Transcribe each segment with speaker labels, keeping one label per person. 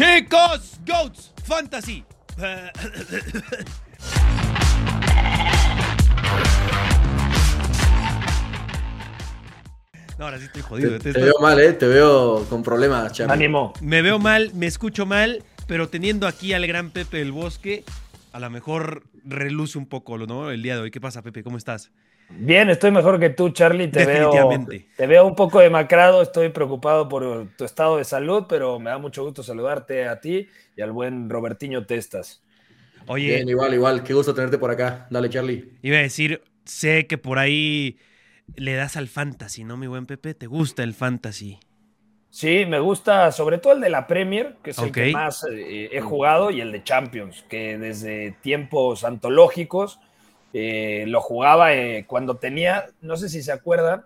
Speaker 1: Chicos, Goats Fantasy. No, ahora sí estoy jodido.
Speaker 2: Te, te veo mal, ¿eh? Te veo con problemas, Charlie.
Speaker 3: Ánimo.
Speaker 1: Me veo mal, me escucho mal, pero teniendo aquí al gran Pepe del Bosque, a lo mejor reluce un poco, ¿no? El día de hoy. ¿Qué pasa, Pepe? ¿Cómo estás?
Speaker 3: Bien, estoy mejor que tú, Charlie. Te veo, te veo un poco demacrado. Estoy preocupado por tu estado de salud, pero me da mucho gusto saludarte a ti y al buen Robertiño Testas.
Speaker 1: Oye,
Speaker 2: Bien, igual, igual. Qué gusto tenerte por acá. Dale, Charlie.
Speaker 1: iba a decir, sé que por ahí le das al fantasy, ¿no, mi buen Pepe? ¿Te gusta el fantasy?
Speaker 3: Sí, me gusta sobre todo el de la Premier, que es el que más eh, he jugado, y el de Champions, que desde tiempos antológicos eh, lo jugaba eh, cuando tenía, no sé si se acuerdan,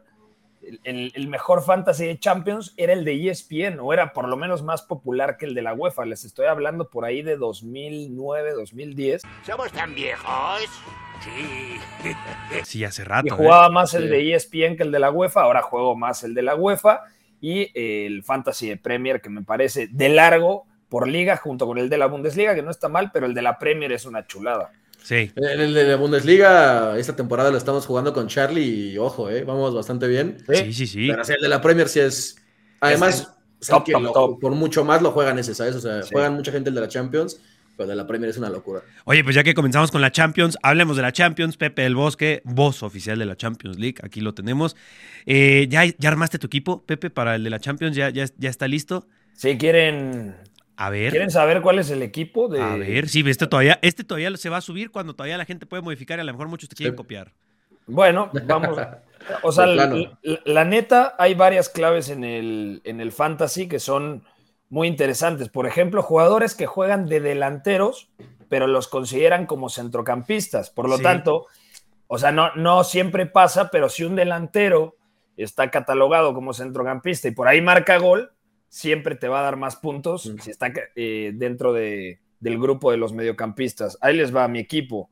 Speaker 3: el- mejor fantasy de Champions era el de ESPN, o era por lo menos más popular que el de la UEFA. Les estoy hablando por ahí de 2009, 2010.
Speaker 4: ¿Somos tan viejos? Sí.
Speaker 1: Sí, hace rato.
Speaker 3: Y
Speaker 1: ¿eh?
Speaker 3: jugaba más el
Speaker 2: Sí.
Speaker 3: de ESPN que el de la UEFA, ahora juego más el de la UEFA y eh, el Fantasy de Premier que me parece de largo por liga junto con el de la Bundesliga, que no está mal, pero el de la Premier es una chulada.
Speaker 1: Sí.
Speaker 2: En el de la Bundesliga, esta temporada lo estamos jugando con Charlie y ojo, ¿eh? Vamos bastante bien.
Speaker 1: Sí, sí, sí.
Speaker 2: Pero el de la Premier sí es. Además,
Speaker 3: Es
Speaker 2: es el
Speaker 3: top,
Speaker 2: que
Speaker 3: top,
Speaker 2: lo-
Speaker 3: top.
Speaker 2: por mucho más lo juegan ese, ¿sabes? O sea,
Speaker 3: Sí.
Speaker 2: juegan mucha gente el de la Champions, pero el de la Premier es una locura.
Speaker 1: Oye, pues ya que comenzamos con la Champions, hablemos de la Champions. Pepe del Bosque, voz oficial de la Champions League, aquí lo tenemos. Eh, ¿ya, ¿Ya armaste tu equipo, Pepe, para el de la Champions? ¿Ya, ya, ya está listo?
Speaker 3: Si quieren,
Speaker 1: A ver.
Speaker 3: ¿quieren saber cuál es el equipo de...
Speaker 1: A ver, sí, este todavía, este todavía se va a subir cuando todavía la gente puede modificar y a lo mejor muchos te quieren
Speaker 2: Sí.
Speaker 1: copiar.
Speaker 3: Bueno, vamos. O sea, la,
Speaker 2: plano.
Speaker 3: la- la neta, hay varias claves en el, en el fantasy que son muy interesantes. Por ejemplo, jugadores que juegan de delanteros, pero los consideran como centrocampistas. Por lo
Speaker 1: Sí.
Speaker 3: tanto, o sea, no, no siempre pasa, pero si un delantero está catalogado como centrocampista y por ahí marca gol, siempre te va a dar más puntos
Speaker 2: Mm.
Speaker 3: si está eh, dentro de- del grupo de los mediocampistas. Ahí les va mi equipo.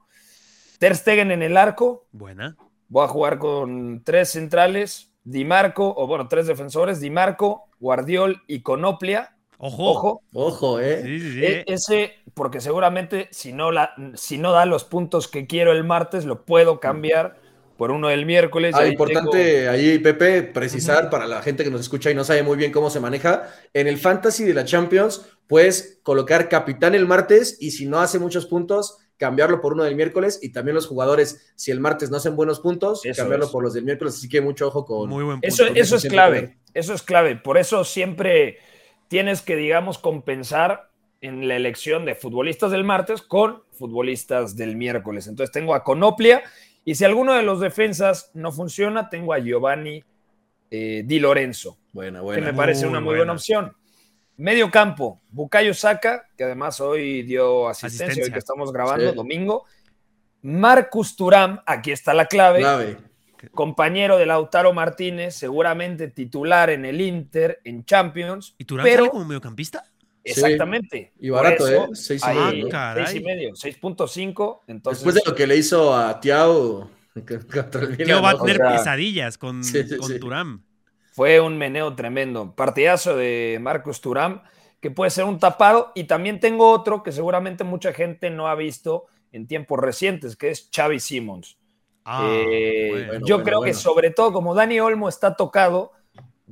Speaker 3: Ter Stegen en el arco,
Speaker 1: Buena.
Speaker 3: Voy a jugar con tres centrales, Di Marco, o bueno, tres defensores, Di Marco, Guardiol y Conoplia.
Speaker 1: Ojo.
Speaker 3: Ojo,
Speaker 2: Ojo, ¿eh?
Speaker 1: Sí, sí, sí.
Speaker 3: e- ese, porque seguramente si no, la, si no da los puntos que quiero el martes, lo puedo cambiar por uno del miércoles.
Speaker 2: Ah,
Speaker 3: Ahí
Speaker 2: importante ahí, Pepe, precisar para la gente que nos escucha y no sabe muy bien cómo se maneja. En el fantasy de la Champions, puedes colocar capitán el martes y si no hace muchos puntos, cambiarlo por uno del miércoles. Y también los jugadores, si el martes no hacen buenos puntos,
Speaker 3: Eso
Speaker 2: cambiarlo
Speaker 3: es.
Speaker 2: por los del miércoles. Así que mucho ojo con.
Speaker 1: Muy buen punto.
Speaker 3: Eso, eso es clave, eso es clave. Por eso siempre tienes que, digamos, compensar en la elección de futbolistas del martes con futbolistas del miércoles. Entonces tengo a Conoplia y si alguno de los defensas no funciona, tengo a Giovanni eh, Di Lorenzo,
Speaker 2: Buena,
Speaker 3: que
Speaker 2: buena.
Speaker 3: me parece
Speaker 1: Muy
Speaker 3: una muy
Speaker 1: buena.
Speaker 3: buena opción. Medio campo, Bukayo Saka, que además hoy dio asistencia,
Speaker 1: Asistencia.
Speaker 3: hoy que estamos grabando,
Speaker 2: Sí.
Speaker 3: domingo. Marcus Turam, aquí está la clave
Speaker 2: Clave.
Speaker 3: compañero de Lautaro Martínez, seguramente titular en el Inter, en Champions.
Speaker 1: ¿Y Turán
Speaker 3: pero
Speaker 1: sale como mediocampista?
Speaker 3: Exactamente.
Speaker 2: Y barato,
Speaker 3: eso,
Speaker 2: ¿eh? Seis y
Speaker 3: ahí,
Speaker 2: medio.
Speaker 1: Ah, caray.
Speaker 3: seis y medio, 6.5. Entonces,
Speaker 2: Después de lo que le hizo a Tiao Milan,
Speaker 1: va a tener
Speaker 3: O sea,
Speaker 1: pesadillas con,
Speaker 2: sí, sí,
Speaker 1: con
Speaker 2: sí.
Speaker 1: Turán.
Speaker 3: fue un meneo tremendo. Partidazo de Marcus Turam, que puede ser un tapado. Y también tengo otro que seguramente mucha gente no ha visto en tiempos recientes, que es Xavi Simmons.
Speaker 1: Ah,
Speaker 3: Eh,
Speaker 1: bueno.
Speaker 3: yo
Speaker 2: bueno,
Speaker 3: creo que sobre todo como Dani Olmo está tocado,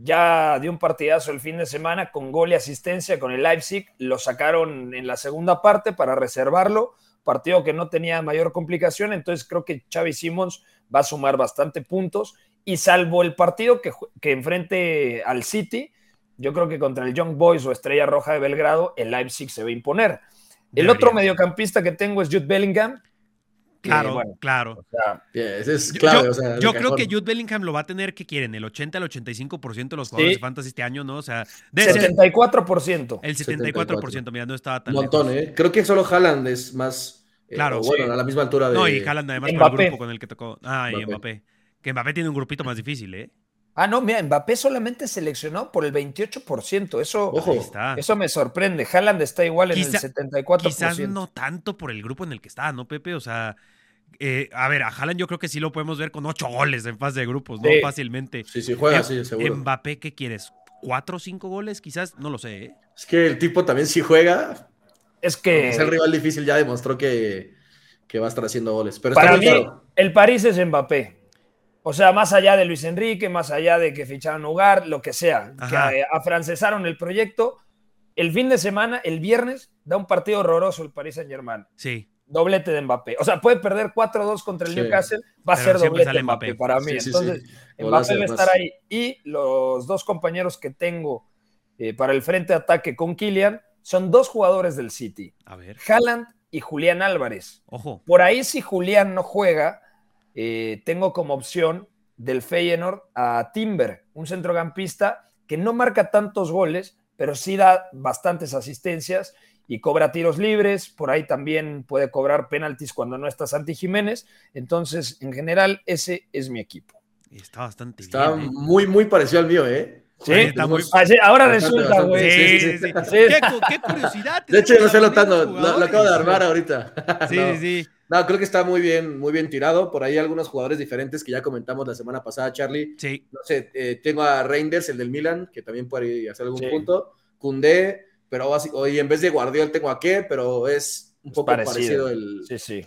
Speaker 3: ya dio un partidazo el fin de semana con gol y asistencia con el Leipzig, lo sacaron en la segunda parte para reservarlo, partido que no tenía mayor complicación, entonces creo que Xavi Simons va a sumar bastante puntos y salvo el partido que, que enfrente al City, yo creo que contra el Young Boys o Estrella Roja de Belgrado, el Leipzig se va a imponer. El
Speaker 1: Debería.
Speaker 3: otro mediocampista que tengo es Jude Bellingham. Que,
Speaker 1: Claro,
Speaker 3: bueno,
Speaker 1: claro.
Speaker 3: o sea,
Speaker 2: Bien, ese es
Speaker 1: Yo-
Speaker 2: clave.
Speaker 1: yo
Speaker 2: o sea, de
Speaker 1: yo creo que Jude Bellingham lo va a tener, ¿qué quieren? El 80 al 85% de los jugadores
Speaker 3: Sí.
Speaker 1: de fantasy este año, ¿no? O sea, ser
Speaker 3: 74%.
Speaker 1: el 74%, mira, no estaba tan
Speaker 2: Un montón,
Speaker 1: lejos.
Speaker 2: ¿eh? Creo que solo Haaland es más. eh,
Speaker 1: Claro,
Speaker 2: bueno,
Speaker 3: sí.
Speaker 2: a la misma altura de.
Speaker 1: No, y Haaland además con el grupo con el que tocó. Ah, y
Speaker 2: Mbappé.
Speaker 1: Mbappé. Que Mbappé tiene un grupito más difícil, ¿eh?
Speaker 3: Ah, no, mira, Mbappé solamente seleccionó por el 28%. Eso,
Speaker 2: Ojo.
Speaker 1: Está.
Speaker 3: eso me sorprende. Haaland está igual en el 74%.
Speaker 1: Quizás no tanto por el grupo en el que está, ¿no, Pepe? O sea, eh, a ver, a Haaland yo creo que sí lo podemos ver con ocho goles en fase de grupos, ¿no?
Speaker 3: Sí.
Speaker 1: Fácilmente.
Speaker 2: Sí, sí, juega,
Speaker 1: Em-
Speaker 2: sí, seguro.
Speaker 1: Mbappé, ¿qué quieres? ¿Cuatro o cinco goles? Quizás, no lo sé, ¿eh?
Speaker 2: Es que el tipo también si juega,
Speaker 3: Es que
Speaker 2: es el rival difícil, ya demostró que, que va a estar haciendo goles. Pero
Speaker 3: para
Speaker 2: está
Speaker 3: mí,
Speaker 2: claro.
Speaker 3: el París es Mbappé. O sea, más allá de Luis Enrique, más allá de que ficharon Ugar, lo que sea,
Speaker 1: Ajá.
Speaker 3: que eh, afrancesaron el proyecto. El fin de semana, el viernes, da un partido horroroso el Paris Saint Germain.
Speaker 1: Sí.
Speaker 3: Doblete de Mbappé. O sea, puede perder 4-2 contra el
Speaker 2: Sí.
Speaker 3: Newcastle, va a
Speaker 1: Pero
Speaker 3: ser doblete de Mbappé,
Speaker 1: Mbappé.
Speaker 3: para mí.
Speaker 2: Sí, sí,
Speaker 3: Entonces,
Speaker 2: sí.
Speaker 3: Mbappé va a estar ahí. Y los dos compañeros que tengo eh, para el frente de ataque con Kylian son dos jugadores del City,
Speaker 1: A ver.
Speaker 3: Haaland y Julián Álvarez.
Speaker 1: Ojo.
Speaker 3: Por ahí, si Julián no juega, eh, tengo como opción del Feyenoord a Timber, un centrocampista que no marca tantos goles, pero sí da bastantes asistencias y cobra tiros libres. Por ahí también puede cobrar penaltis cuando no está Santi Jiménez. Entonces, en general, ese es mi equipo.
Speaker 1: Está bastante
Speaker 2: Está
Speaker 1: bien. ¿eh?
Speaker 2: muy, muy parecido al mío, ¿eh?
Speaker 3: Sí,
Speaker 1: Está muy-
Speaker 3: Ah, ahora resulta, güey.
Speaker 1: Sí,
Speaker 2: Sí,
Speaker 1: sí,
Speaker 2: sí,
Speaker 1: sí.
Speaker 2: sí.
Speaker 1: ¿Qué, cu- qué curiosidad.
Speaker 2: De hecho, yo lo estoy notando, lo, lo acabo de armar ahorita.
Speaker 1: Sí,
Speaker 2: No.
Speaker 1: sí, sí.
Speaker 2: No, creo que está muy bien, muy bien tirado. Por ahí algunos jugadores diferentes que ya comentamos la semana pasada, Charlie.
Speaker 1: Sí.
Speaker 2: No sé, eh, tengo a Reinders, el del Milan, que también puede hacer algún
Speaker 3: Sí.
Speaker 2: punto. Cundé, pero hoy en vez de Guardiola tengo a qué, pero es un
Speaker 3: Es
Speaker 2: poco
Speaker 3: parecido.
Speaker 2: parecido, el-
Speaker 3: Sí, sí.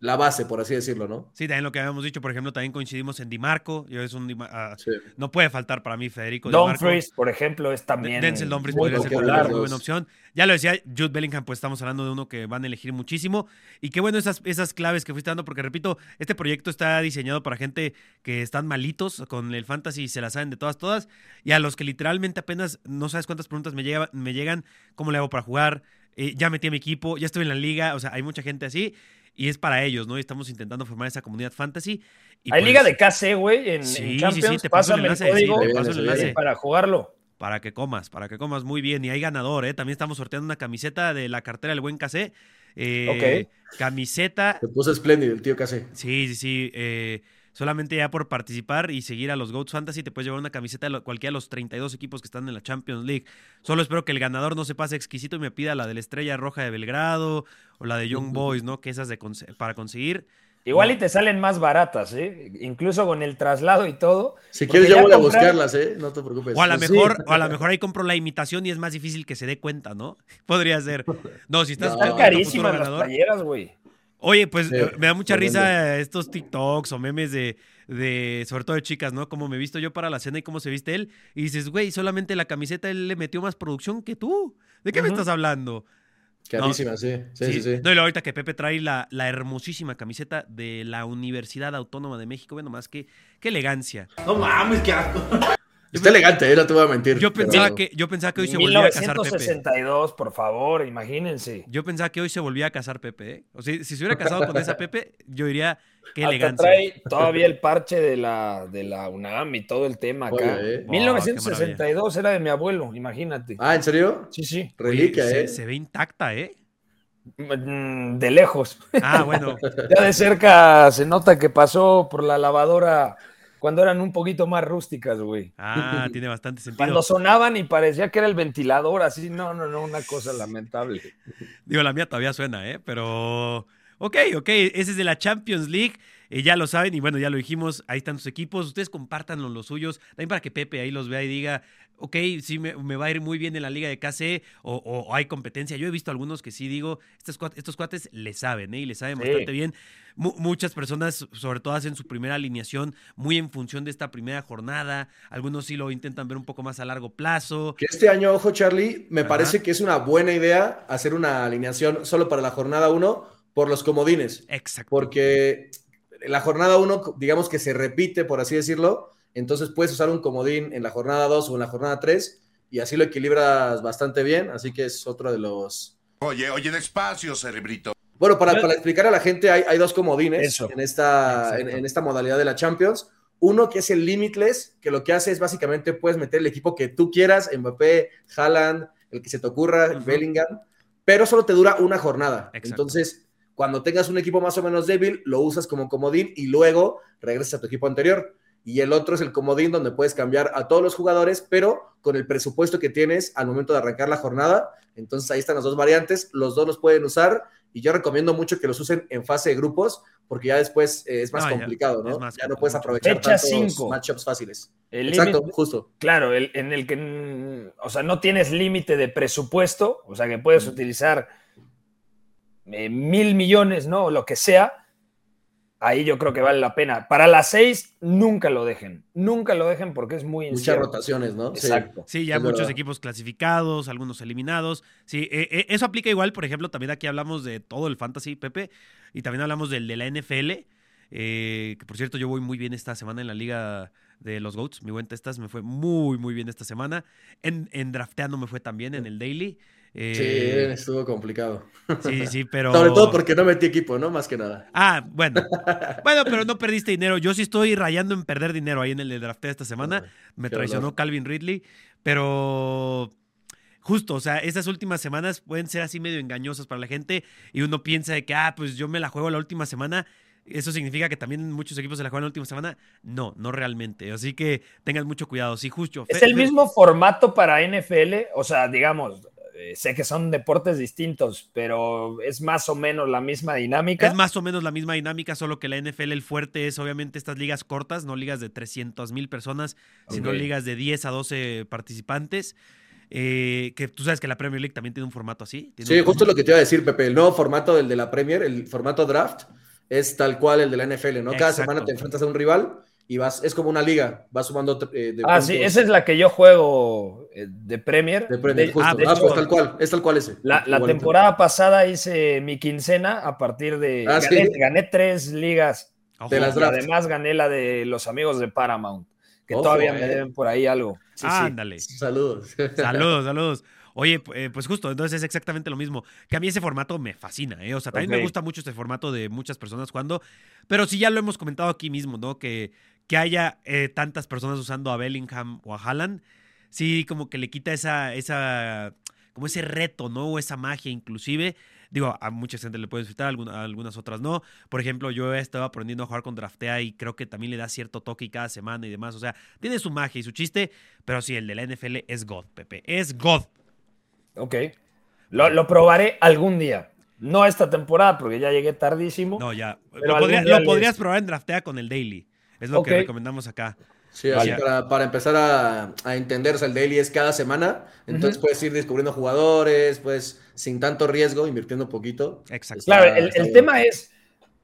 Speaker 2: La base, por así decirlo, ¿no?
Speaker 1: Sí, también lo que habíamos dicho, por ejemplo, también coincidimos en Di Marco. Yo es un Di Ma- ah,
Speaker 2: Sí.
Speaker 1: no puede faltar para mí Federico Di Marco.
Speaker 3: Dumfries, por ejemplo, es también.
Speaker 1: Denzel Dumfries podría ser una buena opción. Ya lo decía Jude Bellingham, pues estamos hablando de uno que van a elegir muchísimo. Y qué bueno esas, esas claves que fuiste dando, porque repito, este proyecto está diseñado para gente que están malitos con el fantasy y se la saben de todas, todas. Y a los que literalmente apenas no sabes cuántas preguntas me, llega- me llegan, cómo le hago para jugar, Eh, ya metí a mi equipo, ya estoy en la liga. O sea, hay mucha gente así. Y es para ellos, ¿no? Y estamos intentando formar esa comunidad fantasy. Y
Speaker 3: Hay
Speaker 1: pues,
Speaker 3: liga de KC, güey, en,
Speaker 1: Sí,
Speaker 3: en
Speaker 1: sí,
Speaker 3: Champions.
Speaker 1: sí, te paso el enlace, sí,
Speaker 2: te paso el enlace.
Speaker 3: para jugarlo.
Speaker 1: Para que comas, para que comas muy bien. Y hay ganador, ¿eh? También estamos sorteando una camiseta de la cartera del buen casé. Eh, Camiseta.
Speaker 2: Se puso espléndido el tío Case.
Speaker 1: Sí, sí, sí. eh, solamente ya por participar y seguir a los Goats Fantasy te puedes llevar una camiseta de cualquiera de los 32 equipos que están en la Champions League. Solo espero que el ganador no se pase exquisito y me pida la de la Estrella Roja de Belgrado o la de Young Boys, ¿no? Que esas de para conseguir.
Speaker 3: Igual y te salen más baratas, ¿eh? Incluso con el traslado y todo.
Speaker 2: Si quieres, yo
Speaker 3: ya
Speaker 2: voy a
Speaker 3: comprar-
Speaker 2: buscarlas, ¿eh? No te preocupes.
Speaker 1: O a lo
Speaker 3: Pues sí.
Speaker 1: mejor, o a lo mejor ahí compro la imitación y es más difícil que se dé cuenta, ¿no? Podría ser. No, si estás
Speaker 2: No.
Speaker 3: Están carísimas las playeras, güey.
Speaker 1: Oye, pues
Speaker 2: Sí,
Speaker 1: eh, me da mucha risa estos TikToks o memes de, de, sobre todo de chicas, ¿no? Como me he visto yo para la cena y cómo se viste él. Y dices, güey, solamente la camiseta él le metió más producción que tú. ¿De qué me estás hablando?
Speaker 2: Carísima, sí. Sí, sí, sí.
Speaker 1: No, y ahorita que Pepe trae la, la hermosísima camiseta de la Universidad Autónoma de México. Bueno, más que qué elegancia.
Speaker 4: No mames, qué asco.
Speaker 2: Está elegante, ¿eh? No te voy a mentir.
Speaker 1: Yo pensaba
Speaker 2: pero-
Speaker 1: que, yo pensaba que hoy se volvía a casar Pepe.
Speaker 3: 1962, por favor, imagínense.
Speaker 1: Yo pensaba que hoy se volvía a casar Pepe, ¿eh? O sea, si se hubiera casado con esa Pepe, yo diría qué
Speaker 3: Hasta
Speaker 1: elegancia.
Speaker 3: trae todavía el parche de la, de la UNAM y todo el tema acá.
Speaker 2: Oye, eh.
Speaker 1: Oh,
Speaker 3: 1962 era de mi abuelo, imagínate.
Speaker 2: Ah, ¿en serio?
Speaker 3: Sí, sí.
Speaker 2: Reliquia,
Speaker 1: Oye, se,
Speaker 2: ¿eh?
Speaker 1: se ve intacta, ¿eh?
Speaker 3: Mm, De lejos.
Speaker 1: Ah, bueno.
Speaker 3: Ya de cerca se nota que pasó por la lavadora cuando eran un poquito más rústicas, güey.
Speaker 1: Ah, tiene bastante sentido.
Speaker 3: Cuando sonaban y parecía que era el ventilador, así, no, no, no, una cosa lamentable.
Speaker 1: Digo, la mía todavía suena, ¿eh? Pero. Ok, ok. Ese es de la Champions League. Eh, ya lo saben, y bueno, ya lo dijimos. Ahí están sus equipos. Ustedes compártanlo los suyos. También para que Pepe ahí los vea y diga. Ok, sí, me, me va a ir muy bien en la liga de KC o, o- o hay competencia. Yo he visto algunos que sí digo, estos, cuat- estos cuates le saben, ¿eh? Y le saben
Speaker 3: Sí.
Speaker 1: bastante bien. Mu- muchas personas, sobre todo, hacen su primera alineación muy en función de esta primera jornada. Algunos sí lo intentan ver un poco más a largo plazo.
Speaker 2: Que este año, ojo, Charlie, me
Speaker 1: Ajá.
Speaker 2: parece que es una buena idea hacer una alineación solo para la jornada 1 por los comodines.
Speaker 1: Exacto.
Speaker 2: Porque la jornada 1, digamos que se repite, por así decirlo. Entonces puedes usar un comodín en la jornada 2 o en la jornada 3 y así lo equilibras bastante bien. Así que es otro de los.
Speaker 5: Oye, oye, despacio, cerebrito.
Speaker 2: Bueno, para, para explicar a la gente, hay, hay dos comodines
Speaker 3: Eso.
Speaker 2: en esta, en, esta modalidad de la Champions. Uno que es el Limitless, que lo que hace es básicamente puedes meter el equipo que tú quieras, Mbappé, Haaland, el que se te ocurra. Bellingham, pero solo te dura una jornada.
Speaker 1: Exacto.
Speaker 2: Entonces, cuando tengas un equipo más o menos débil, lo usas como comodín y luego regresas a tu equipo anterior. y el otro es el comodín donde puedes cambiar a todos los jugadores, pero con el presupuesto que tienes al momento de arrancar la jornada. Entonces ahí están las dos variantes, los dos los pueden usar y yo recomiendo mucho que los usen en fase de grupos porque ya después eh, es más
Speaker 1: No,
Speaker 2: complicado, ¿no?
Speaker 1: más
Speaker 2: ya no puedes aprovechar
Speaker 3: Fecha
Speaker 2: tantos
Speaker 3: cinco.
Speaker 2: matchups fáciles.
Speaker 3: El
Speaker 2: Exacto, justo.
Speaker 3: Claro, el- en el que, o sea, no tienes límite de presupuesto, o sea, que puedes utilizar eh, mil millones, ¿no? O lo que sea, ahí yo creo que vale la pena. Para las seis, nunca lo dejen, nunca lo dejen porque es muy
Speaker 2: Muchas
Speaker 3: incierto.
Speaker 2: rotaciones, ¿no? Sí.
Speaker 3: Exacto.
Speaker 1: Sí, ya
Speaker 2: Es
Speaker 1: muchos
Speaker 2: verdad.
Speaker 1: equipos clasificados, algunos eliminados. Sí, eh, eh, eso aplica igual, por ejemplo, también aquí hablamos de todo el fantasy, Pepe, y también hablamos del de la NFL. eh, que por cierto, yo voy muy bien esta semana en la liga de los GOATs. Mi buen Testas me fue muy, muy bien esta semana. En, en drafteando me fue también en el Daily. Eh,
Speaker 2: Sí, estuvo complicado.
Speaker 1: sí, sí, pero.
Speaker 2: Sobre todo porque no metí equipo, ¿no? Más que nada.
Speaker 1: Ah, bueno. Bueno, pero no perdiste dinero. Yo sí estoy rayando en perder dinero ahí en el de draftea esta semana. Me
Speaker 2: qué
Speaker 1: traicionó. Calvin Ridley, pero justo, o sea, esas últimas semanas pueden ser así medio engañosas para la gente y uno piensa de que, ah, pues yo me la juego la última semana. ¿Eso significa que también muchos equipos se la juegan la última semana? No, no realmente. Así que tengan mucho cuidado. Sí, justo.
Speaker 3: Es el mismo formato para NFL, o sea, digamos, eh, sé que son deportes distintos, pero es más o menos la misma dinámica.
Speaker 1: Es más o menos la misma dinámica, solo que la NFL el fuerte es obviamente estas ligas cortas, no ligas de 300 mil personas, sino ligas de 10 a 12 participantes. eh, que tú sabes que la Premier League también tiene un formato así. tiene
Speaker 2: Sí,
Speaker 1: un-
Speaker 2: justo lo que te iba a decir, Pepe. El nuevo formato del de la Premier, el formato draft, es tal cual el de la NFL, ¿no? Cada
Speaker 1: Exacto.
Speaker 2: semana te enfrentas a un rival y vas, es como una liga, vas sumando eh, de
Speaker 3: Ah,
Speaker 2: puntos
Speaker 3: sí, esa es la que yo juego de Premier.
Speaker 2: de Premier,
Speaker 3: De-
Speaker 2: justo.
Speaker 1: ah,
Speaker 2: Ah,
Speaker 1: de
Speaker 2: pues
Speaker 3: hecho,
Speaker 2: tal cual, es tal cual ese.
Speaker 3: La, la temporada pasada hice mi quincena a partir de.
Speaker 2: Ah,
Speaker 3: gané,
Speaker 2: ¿sí?
Speaker 3: gané tres ligas.
Speaker 1: Ojo.
Speaker 2: de las
Speaker 3: Y
Speaker 2: draft.
Speaker 3: además gané la de los amigos de Paramount, que
Speaker 2: Ojo,
Speaker 3: todavía me
Speaker 2: eh.
Speaker 3: deben por ahí algo. Sí, sí.
Speaker 1: Ándale.
Speaker 2: Saludos.
Speaker 1: Saludos, saludos. Oye, eh, pues justo, entonces es exactamente lo mismo. Que a mí ese formato me fascina, ¿eh? O sea, también
Speaker 3: Ok.
Speaker 1: me gusta mucho este formato de muchas personas jugando, pero sí ya lo hemos comentado aquí mismo, ¿no? Que, que haya eh, tantas personas usando a Bellingham o a Haaland, sí como que le quita esa, esa, como ese reto, ¿no? O esa magia inclusive. Digo, a mucha gente le puede disfrutar, a alguna- a algunas otras no. Por ejemplo, yo he estado aprendiendo a jugar con Draftea y creo que también le da cierto toque cada semana y demás. O sea, tiene su magia y su chiste, pero sí, el de la NFL es God, Pepe. Es God.
Speaker 3: Ok. Lo, lo probaré algún día. No esta temporada, porque ya llegué tardísimo.
Speaker 1: No, ya.
Speaker 3: Pero
Speaker 1: Lo, podría- lo podrías probar en Draftea con el Daily. Es lo que recomendamos acá.
Speaker 2: Sí, así
Speaker 1: Vale.
Speaker 2: para, para empezar a, a entender, o sea, el daily es cada semana, entonces puedes ir descubriendo jugadores, pues sin tanto riesgo, invirtiendo un poquito.
Speaker 1: Exacto.
Speaker 3: Claro, el, el tema es,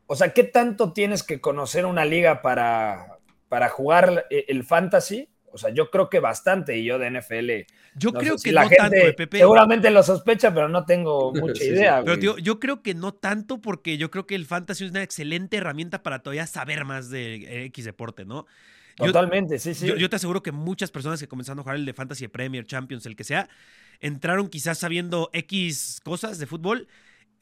Speaker 3: o sea, ¿qué tanto tienes que conocer una liga para, para jugar el fantasy? O sea, yo creo que bastante, y yo de NFL.
Speaker 1: Yo
Speaker 3: no
Speaker 1: creo
Speaker 3: sé si
Speaker 1: que
Speaker 3: la
Speaker 1: no
Speaker 3: gente
Speaker 1: tanto, Pepe.
Speaker 3: Seguramente lo sospecha, pero no tengo mucha
Speaker 2: Sí, sí.
Speaker 3: idea.
Speaker 1: Pero tío, yo creo que no tanto porque yo creo que el fantasy es una excelente herramienta para todavía saber más de eh, X deporte, ¿no? Yo-
Speaker 3: Totalmente, sí, sí.
Speaker 1: Yo, yo te aseguro que muchas personas que comenzaron a jugar el de Fantasy Premier, Champions, el que sea, entraron quizás sabiendo X cosas de fútbol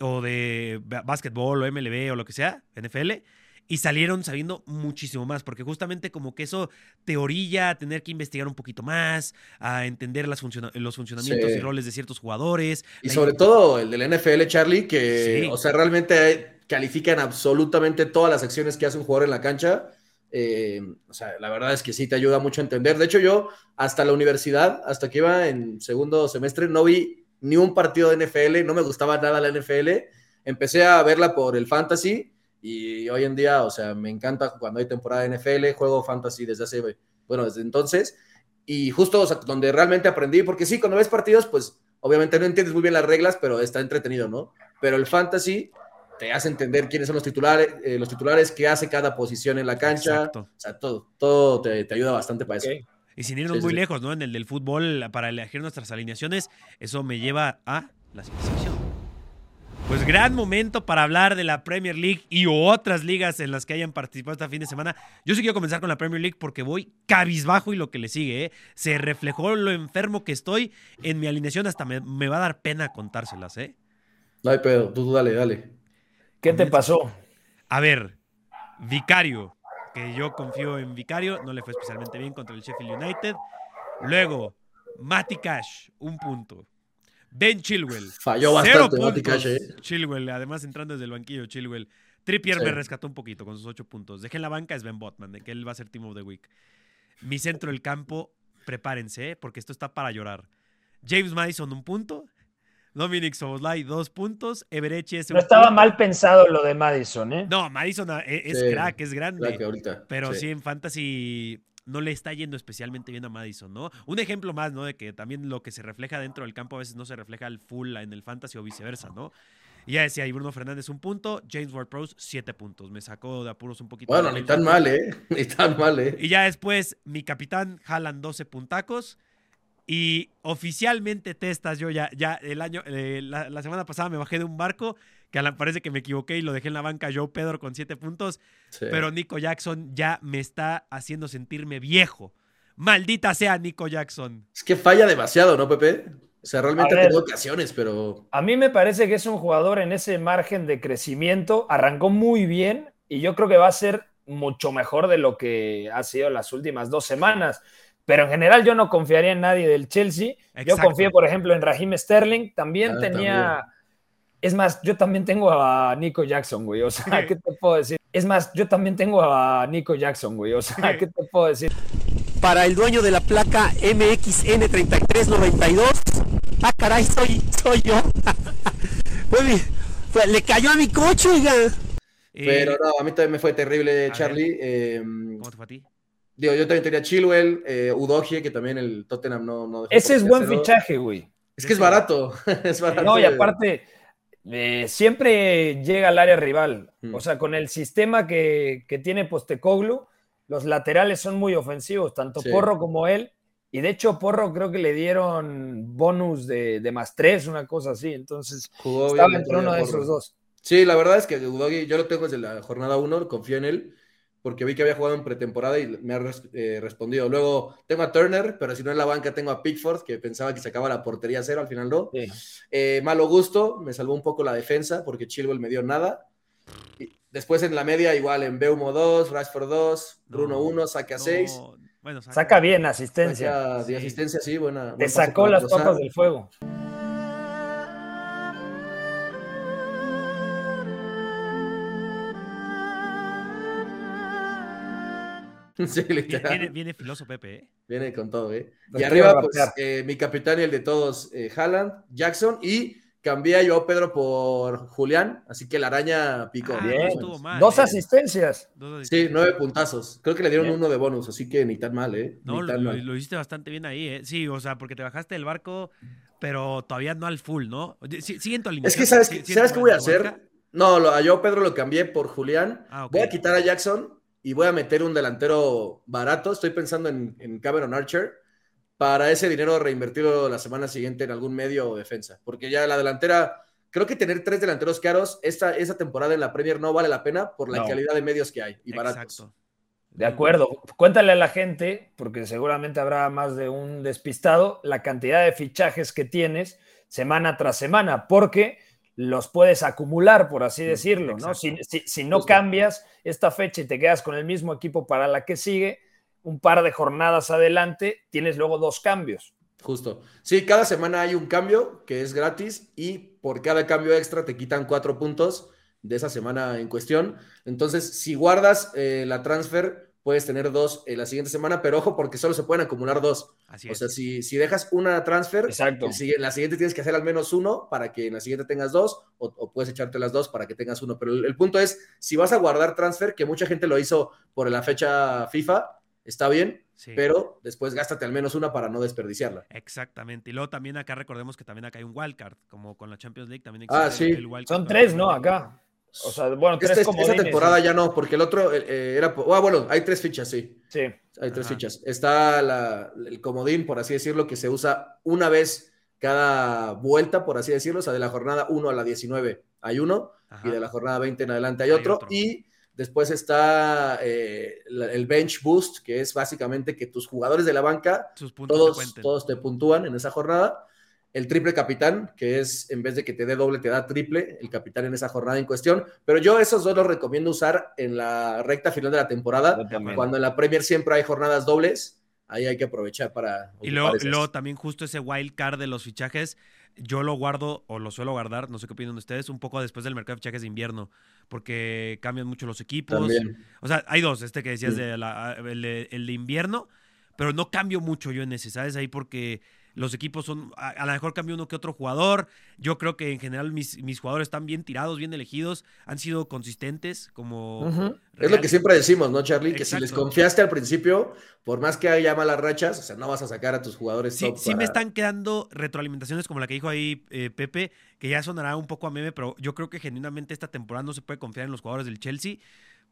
Speaker 1: o de básquetbol o MLB o lo que sea, NFL, y salieron sabiendo muchísimo más, porque justamente como que eso te orilla a tener que investigar un poquito más, a entender las funciona- los funcionamientos
Speaker 2: Sí.
Speaker 1: y roles de ciertos jugadores.
Speaker 2: Y sobre todo el del NFL, Charlie, que,
Speaker 1: Sí.
Speaker 2: o sea, realmente califican absolutamente todas las acciones que hace un jugador en la cancha. Eh, o sea, la verdad es que sí te ayuda mucho a entender. De hecho, yo hasta la universidad, hasta que iba en segundo semestre, no vi ni un partido de NFL, no me gustaba nada la NFL. Empecé a verla por el fantasy y hoy en día, o sea, me encanta cuando hay temporada de NFL, juego fantasy desde hace, bueno, desde entonces. Y justo o sea, donde realmente aprendí, porque sí, cuando ves partidos, pues obviamente no entiendes muy bien las reglas, pero está entretenido, ¿no? Pero el fantasy te hace entender quiénes son los titulares, eh, los titulares, qué hace cada posición en la cancha.
Speaker 1: Exacto.
Speaker 2: O sea, todo, todo te, te ayuda bastante para eso.
Speaker 1: Y sin irnos
Speaker 2: Sí,
Speaker 1: muy
Speaker 2: sí.
Speaker 1: lejos, ¿no? En el del fútbol, para elegir nuestras alineaciones, eso me lleva a la siguiente sección. Pues gran momento para hablar de la Premier League y otras ligas en las que hayan participado este fin de semana. Yo sí quiero comenzar con la Premier League porque voy cabizbajo y lo que le sigue, ¿eh? Se reflejó lo enfermo que estoy en mi alineación, hasta me, me va a dar pena contárselas, ¿eh?
Speaker 2: No hay pedo, tú dale, dale.
Speaker 3: ¿Qué te pasó?
Speaker 1: A ver, Vicario, que yo confío en Vicario, no le fue especialmente bien contra el Sheffield United. Luego, Matty Cash, un punto. Ben Chilwell.
Speaker 2: Falló
Speaker 1: cero
Speaker 2: bastante,
Speaker 1: puntos.
Speaker 2: Cash, ¿eh?
Speaker 1: Chilwell, además entrando desde el banquillo, Chilwell. Trippier
Speaker 2: Sí.
Speaker 1: me rescató un poquito con sus ocho puntos. Dejé en la banca es Ben Botman, de que él va a ser Team of the Week. Mi centro del campo, prepárense, ¿eh? porque esto está para llorar. James Madison, un punto. Dominic Soboslai, dos puntos. Evereche es
Speaker 3: No estaba mal pensado lo de Madison, ¿eh?
Speaker 1: No, Madison ah, e- es,
Speaker 2: Sí,
Speaker 1: crack, es grande.
Speaker 2: Que ahorita.
Speaker 1: Pero sí. en Fantasy no le está yendo especialmente bien a Madison, ¿no? Un ejemplo más, ¿no? De que también lo que se refleja dentro del campo a veces no se refleja al full en el Fantasy o viceversa, ¿no? Y ya decía ahí Bruno Fernández un punto, James Ward-Prowse siete puntos. Me sacó de apuros un poquito.
Speaker 2: Bueno, ni tan mal, ¿eh? Ni tan mal, ¿eh?
Speaker 1: Y ya después, mi capitán Jalan 12 puntacos. Y oficialmente testas, yo ya, ya el año, eh, la, la semana pasada me bajé de un barco, que a la- parece que me equivoqué y lo dejé en la banca Joe Pedro con 7 puntos.
Speaker 2: Sí.
Speaker 1: Pero Nico Jackson ya me está haciendo sentirme viejo. Maldita sea Nico Jackson.
Speaker 2: Es que falla demasiado, ¿no, Pepe? O sea, realmente
Speaker 3: A
Speaker 2: ha tenido ocasiones, pero
Speaker 3: A mí me parece que es un jugador en ese margen de crecimiento. Arrancó muy bien y yo creo que va a ser mucho mejor de lo que ha sido las últimas dos semanas. Pero en general yo no confiaría en nadie del Chelsea. Yo confío, por ejemplo, en Raheem Sterling. También
Speaker 2: Ah,
Speaker 3: tenía... Es más, yo también tengo a Nico Jackson, güey. O sea, ¿qué te puedo decir? Es más, yo también tengo a Nico Jackson, güey. O sea, ¿qué te puedo decir?
Speaker 6: para el dueño de la placa MXN3392. Ah, caray, soy, soy yo. Le cayó a mi coche, oiga.
Speaker 2: Pero no, a mí también me fue terrible, Charlie. Eh,
Speaker 1: ¿Cómo te fue a ti?
Speaker 2: Digo, yo también tenía Chilwell, eh, Udogie, que también el Tottenham no. no
Speaker 3: Ese es buen
Speaker 2: hacerlo.
Speaker 3: fichaje, güey.
Speaker 2: Es que es barato. es barato.
Speaker 3: No, y aparte, eh, siempre llega al área rival.
Speaker 2: Mm.
Speaker 3: O sea, con el sistema que, que tiene Postecoglu, los laterales son muy ofensivos, tanto
Speaker 2: Sí.
Speaker 3: Porro como él. Y de hecho, Porro creo que le dieron bonus de, de más tres, una cosa así. Entonces,
Speaker 2: Jugó
Speaker 3: estaba entre uno de
Speaker 2: Porro.
Speaker 3: esos dos.
Speaker 2: Sí, la verdad es que Udogie, yo lo tengo desde la jornada 1, confío en él, porque vi que había jugado en pretemporada y me ha res- eh, respondido. Luego tengo a Turner, pero si no en la banca tengo a Pickford, que pensaba que sacaba la portería cero, al final no.
Speaker 3: Sí.
Speaker 2: Eh, malo gusto, me salvó un poco la defensa, porque Chilwell me dio nada. Y después en la media, igual en Beumo 2, Rashford 2, Bruno
Speaker 1: No,
Speaker 2: 1, saca
Speaker 1: no,
Speaker 2: 6.
Speaker 1: Bueno, saca.
Speaker 3: Saca bien asistencia.
Speaker 2: Saca de
Speaker 1: Sí.
Speaker 2: asistencia, sí, buena.
Speaker 3: Te
Speaker 2: buen
Speaker 3: sacó las papas del fuego.
Speaker 2: sí,
Speaker 1: Viene,
Speaker 2: literal.
Speaker 1: viene, viene filoso Pepe, ¿eh?
Speaker 2: Viene con todo, ¿eh? Y arriba, pues, eh, mi capitán y el de todos, eh, Haaland, Jackson, y cambié a yo Pedro por Julián, así que la araña picó.
Speaker 1: Ah,
Speaker 2: más
Speaker 3: Bien.
Speaker 2: o
Speaker 1: no
Speaker 2: menos.
Speaker 1: estuvo mal.
Speaker 3: Dos
Speaker 1: ¿eh?
Speaker 3: asistencias.
Speaker 1: Dos
Speaker 2: Sí, nueve puntazos. Creo que le dieron
Speaker 3: Bien.
Speaker 2: uno de bonus, así que ni tan mal, ¿eh?
Speaker 1: No,
Speaker 2: ni
Speaker 1: lo,
Speaker 2: tan
Speaker 1: lo-
Speaker 2: mal.
Speaker 1: lo hiciste bastante bien ahí, ¿eh? Sí, o sea, porque te bajaste del barco, pero todavía no al full, ¿no? Sí- en tu
Speaker 2: Es
Speaker 1: alineación.
Speaker 2: que, ¿sabes, ¿sabes qué voy a hacer? No, lo- a yo Pedro lo cambié por Julián.
Speaker 1: Ah.
Speaker 2: Voy a quitar a Jackson y voy a meter un delantero barato. Estoy pensando en, en Cameron Archer. Para ese dinero reinvertirlo la semana siguiente en algún medio o defensa. Porque ya la delantera, creo que tener tres delanteros caros esta, esa temporada en la Premier no vale la pena por la
Speaker 3: No.
Speaker 2: calidad de medios que hay y baratos.
Speaker 1: Exacto.
Speaker 3: De acuerdo. Cuéntale a la gente, porque seguramente habrá más de un despistado, la cantidad de fichajes que tienes semana tras semana, porque los puedes acumular, por así decirlo, ¿no? Si, si- si no
Speaker 2: Justo.
Speaker 3: cambias esta fecha y te quedas con el mismo equipo para la que sigue, un par de jornadas adelante, tienes luego dos cambios.
Speaker 2: Justo. Sí, cada semana hay un cambio que es gratis y por cada cambio extra te quitan cuatro puntos de esa semana en cuestión. Entonces, si guardas eh, la transfer, puedes tener dos en la siguiente semana, pero ojo porque solo se pueden acumular dos.
Speaker 1: Así
Speaker 2: O
Speaker 1: es.
Speaker 2: sea, si, si dejas una transfer,
Speaker 3: Exacto.
Speaker 2: el la siguiente tienes que hacer al menos uno para que en la siguiente tengas dos, o, o puedes echarte las dos para que tengas uno. Pero el, el punto es, si vas a guardar transfer, que mucha gente lo hizo por la fecha FIFA, está bien,
Speaker 1: Sí.
Speaker 2: pero después gástate al menos una para no desperdiciarla.
Speaker 1: Exactamente. Y luego también acá recordemos que también acá hay un wildcard, como con la Champions League también
Speaker 2: Ah,
Speaker 1: existe el-
Speaker 2: sí.
Speaker 1: el wildcard
Speaker 3: Son tres, ¿no? Acá. O sea, bueno, tres
Speaker 2: Esta, temporada ya no, porque el otro eh, eh, era. Ah, bueno, hay tres fichas, sí.
Speaker 3: Sí.
Speaker 2: Hay tres
Speaker 1: Ajá.
Speaker 2: fichas. Está la- el comodín, por así decirlo, que se usa una vez cada vuelta, por así decirlo. O sea, de la jornada 1 a la 19 hay uno,
Speaker 1: Ajá.
Speaker 2: y de la jornada 20 en adelante hay,
Speaker 1: Hay
Speaker 2: otro.
Speaker 1: otro.
Speaker 2: Y después está eh, la- el bench boost, que es básicamente que tus jugadores de la banca
Speaker 1: Sus puntos te
Speaker 2: todos, todos te puntúan en esa jornada. El triple capitán, que es en vez de que te dé doble, te da triple, el capitán en esa jornada en cuestión. Pero yo esos dos los recomiendo usar en la recta final de la temporada, cuando en la Premier siempre hay jornadas dobles. Ahí hay que aprovechar para.
Speaker 1: Y luego, también justo ese wild card de los fichajes, yo lo guardo o lo suelo guardar, no sé qué opinan ustedes, un poco después del mercado de fichajes de invierno, porque cambian mucho los equipos.
Speaker 2: También.
Speaker 1: O sea, hay dos, este que decías
Speaker 2: Sí.
Speaker 1: de la- el, de, el de invierno, pero no cambio mucho yo en ese, ¿sabes? Ahí porque los equipos son, a, a lo mejor cambio uno que otro jugador. Yo creo que en general mis, mis jugadores están bien tirados, bien elegidos, han sido consistentes, como...
Speaker 2: Es lo que siempre decimos, ¿no, Charlie? Que si les confiaste al principio, por más que haya malas rachas, o sea, no vas a sacar a tus jugadores
Speaker 1: Sí,
Speaker 2: top
Speaker 1: sí me están quedando retroalimentaciones como la que dijo ahí eh, Pepe, que ya sonará un poco a meme, pero yo creo que genuinamente esta temporada no se puede confiar en los jugadores del Chelsea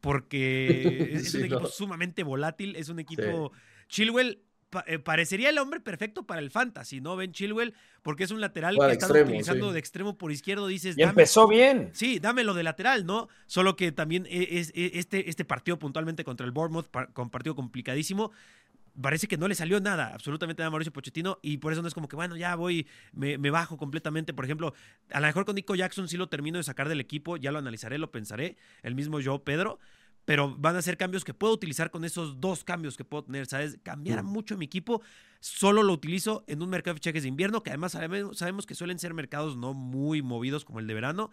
Speaker 1: porque es, es
Speaker 2: Sí,
Speaker 1: un equipo
Speaker 2: no.
Speaker 1: sumamente volátil, es un equipo... Chilwell pa- eh, parecería el hombre perfecto para el fantasy, ¿no? Ben Chilwell, porque es un lateral que están
Speaker 2: extremo,
Speaker 1: utilizando
Speaker 2: sí.
Speaker 1: de extremo por izquierdo, dices...
Speaker 3: Y
Speaker 1: "Dame-
Speaker 3: empezó bien.
Speaker 1: Sí, dámelo de lateral, ¿no? Solo que también e- es, e- este, este partido puntualmente contra el Bournemouth, con partido complicadísimo, parece que no le salió nada, absolutamente nada a Mauricio Pochettino, y por eso no es como que, bueno, ya voy, me, me bajo completamente. Por ejemplo, a lo mejor con Nico Jackson sí lo termino de sacar del equipo, ya lo analizaré, lo pensaré, el mismo yo, Pedro, pero van a ser cambios que puedo utilizar con esos dos cambios que puedo tener, ¿sabes? Cambiar
Speaker 2: Mm.
Speaker 1: mucho mi equipo, solo lo utilizo en un mercado de cheques de invierno, que además sabemos, sabemos que suelen ser mercados no muy movidos como el de verano,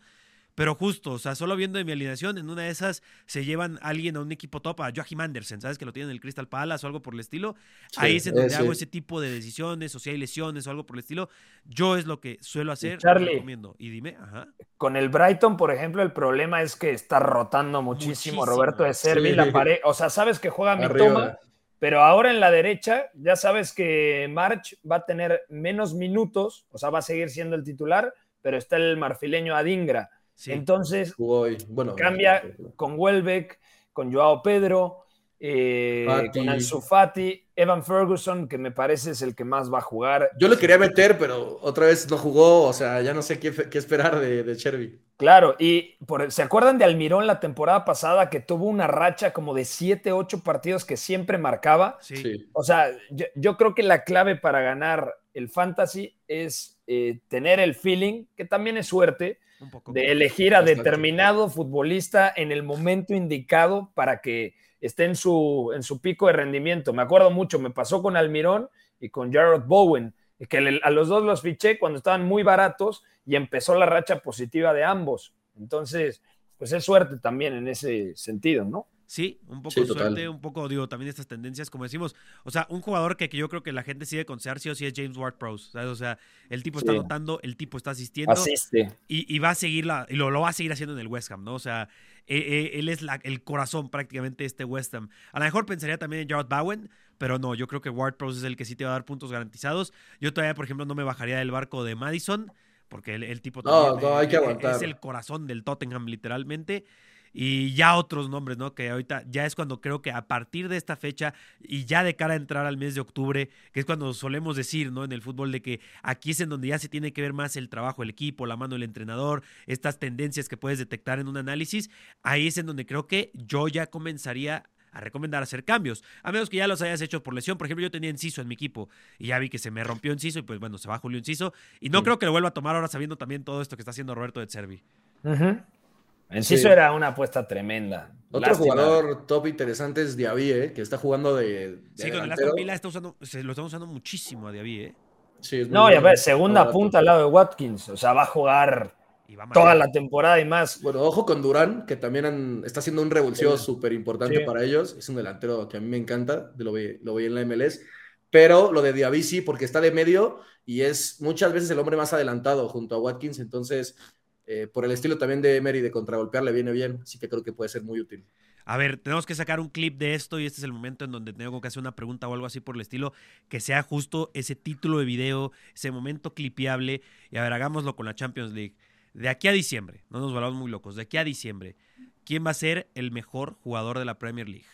Speaker 1: pero justo, o sea, solo viendo de mi alineación, en una de esas se llevan a alguien a un equipo top, a Joachim Andersen, ¿sabes? Que lo tiene en el Crystal Palace o algo por el estilo. Ahí es en donde
Speaker 2: ese.
Speaker 1: hago ese tipo de decisiones, o si hay lesiones o algo por el estilo. Yo es lo que suelo hacer. lo
Speaker 3: Charlie.
Speaker 1: recomiendo. Y dime, ajá.
Speaker 3: Con el Brighton, por ejemplo, el problema es que está rotando muchísimo,
Speaker 1: Muchísimo.
Speaker 3: Roberto de Servi,
Speaker 2: Sí.
Speaker 3: la pared. O sea, sabes que juega mi toma, pero ahora en la derecha ya sabes que March va a tener menos minutos, o sea, va a seguir siendo el titular, pero está el marfileño Adingra.
Speaker 1: Sí.
Speaker 3: Entonces,
Speaker 2: hoy. Bueno,
Speaker 3: cambia con Welbeck, con Joao Pedro, eh,
Speaker 2: Fati.
Speaker 3: con Ansu Fati, Evan Ferguson, que me parece es el que más va a jugar.
Speaker 2: Yo lo quería meter, pero otra vez no jugó, o sea, ya no sé qué, qué esperar de, de Cherby.
Speaker 3: Claro, y por, ¿se acuerdan de Almirón la temporada pasada que tuvo una racha como de 7, 8 partidos que siempre marcaba?
Speaker 1: Sí.
Speaker 2: Sí.
Speaker 3: O sea, yo, yo creo que la clave para ganar el fantasy es eh, tener el feeling, que también es suerte,
Speaker 1: Un poco.
Speaker 3: de elegir a determinado futbolista en el momento indicado para que esté en su, en su pico de rendimiento. Me acuerdo mucho, me pasó con Almirón y con Jared Bowen, que le- a los dos los fiché cuando estaban muy baratos y empezó la racha positiva de ambos. Entonces, pues es suerte también en ese sentido, ¿no?
Speaker 1: Sí, un poco
Speaker 2: Sí, total.
Speaker 1: suerte, un poco, digo, también estas tendencias, como decimos. O sea, un jugador que, que yo creo que la gente sigue con sí o sí es James Ward-Prowse. ¿sabes? O sea, el tipo está
Speaker 3: Sí.
Speaker 1: anotando, el tipo está asistiendo.
Speaker 3: Asiste.
Speaker 1: Y, y va a seguirla, y lo, lo va a seguir haciendo en el West Ham, ¿no? O sea, eh, eh, él es la- el corazón prácticamente de este West Ham. A lo mejor pensaría también en Jared Bowen, pero no, yo creo que Ward Prowse es el que sí te va a dar puntos garantizados. Yo todavía, por ejemplo, no me bajaría del barco de Madison, porque el, el tipo
Speaker 2: No,
Speaker 1: también,
Speaker 2: no, hay que aguantar.
Speaker 1: es el corazón del Tottenham, literalmente. Y ya otros nombres, ¿no? Que ahorita ya es cuando creo que a partir de esta fecha y ya de cara a entrar al mes de octubre, que es cuando solemos decir, ¿no? En el fútbol de que aquí es en donde ya se tiene que ver más el trabajo del equipo, la mano del entrenador, estas tendencias que puedes detectar en un análisis, ahí es en donde creo que yo ya comenzaría a recomendar hacer cambios, a menos que ya los hayas hecho por lesión. Por ejemplo, yo tenía Enciso en mi equipo y ya vi que se me rompió Enciso y pues bueno, se va Julio Enciso y no
Speaker 2: Sí.
Speaker 1: creo que lo vuelva a tomar ahora sabiendo también todo esto que está haciendo Roberto de Servi.
Speaker 3: Ujú. Enciso
Speaker 2: Sí.
Speaker 3: era una apuesta tremenda.
Speaker 2: Otro
Speaker 3: Lástima.
Speaker 2: jugador top interesante es Diaby, ¿eh? que está jugando de, de
Speaker 1: Sí, con el. Aston Villa está usando, se lo estamos usando muchísimo a Diaby, ¿eh?
Speaker 2: Sí,
Speaker 3: No, y a ver, segunda punta al lado de Watkins. O sea, va a jugar
Speaker 1: Y va a
Speaker 3: toda la temporada y más.
Speaker 2: Bueno, ojo con Durán, que también han- está haciendo un revulsivo
Speaker 3: Sí.
Speaker 2: súper importante
Speaker 3: Sí.
Speaker 2: para ellos. Es un delantero que a mí me encanta, lo vi, lo vi en la MLS. Pero lo de Diaby sí, porque está de medio y es muchas veces el hombre más adelantado junto a Watkins. Entonces, eh, por el estilo también de Emery de contragolpear le viene bien. Así que creo que puede ser muy útil.
Speaker 1: A ver, tenemos que sacar un clip de esto y este es el momento en donde tengo que hacer una pregunta o algo así por el estilo, que sea justo ese título de video, ese momento clipeable. Y a ver, hagámoslo con la Champions League. De aquí a diciembre, no nos volvamos muy locos, de aquí a diciembre, ¿quién va a ser el mejor jugador de la Premier League?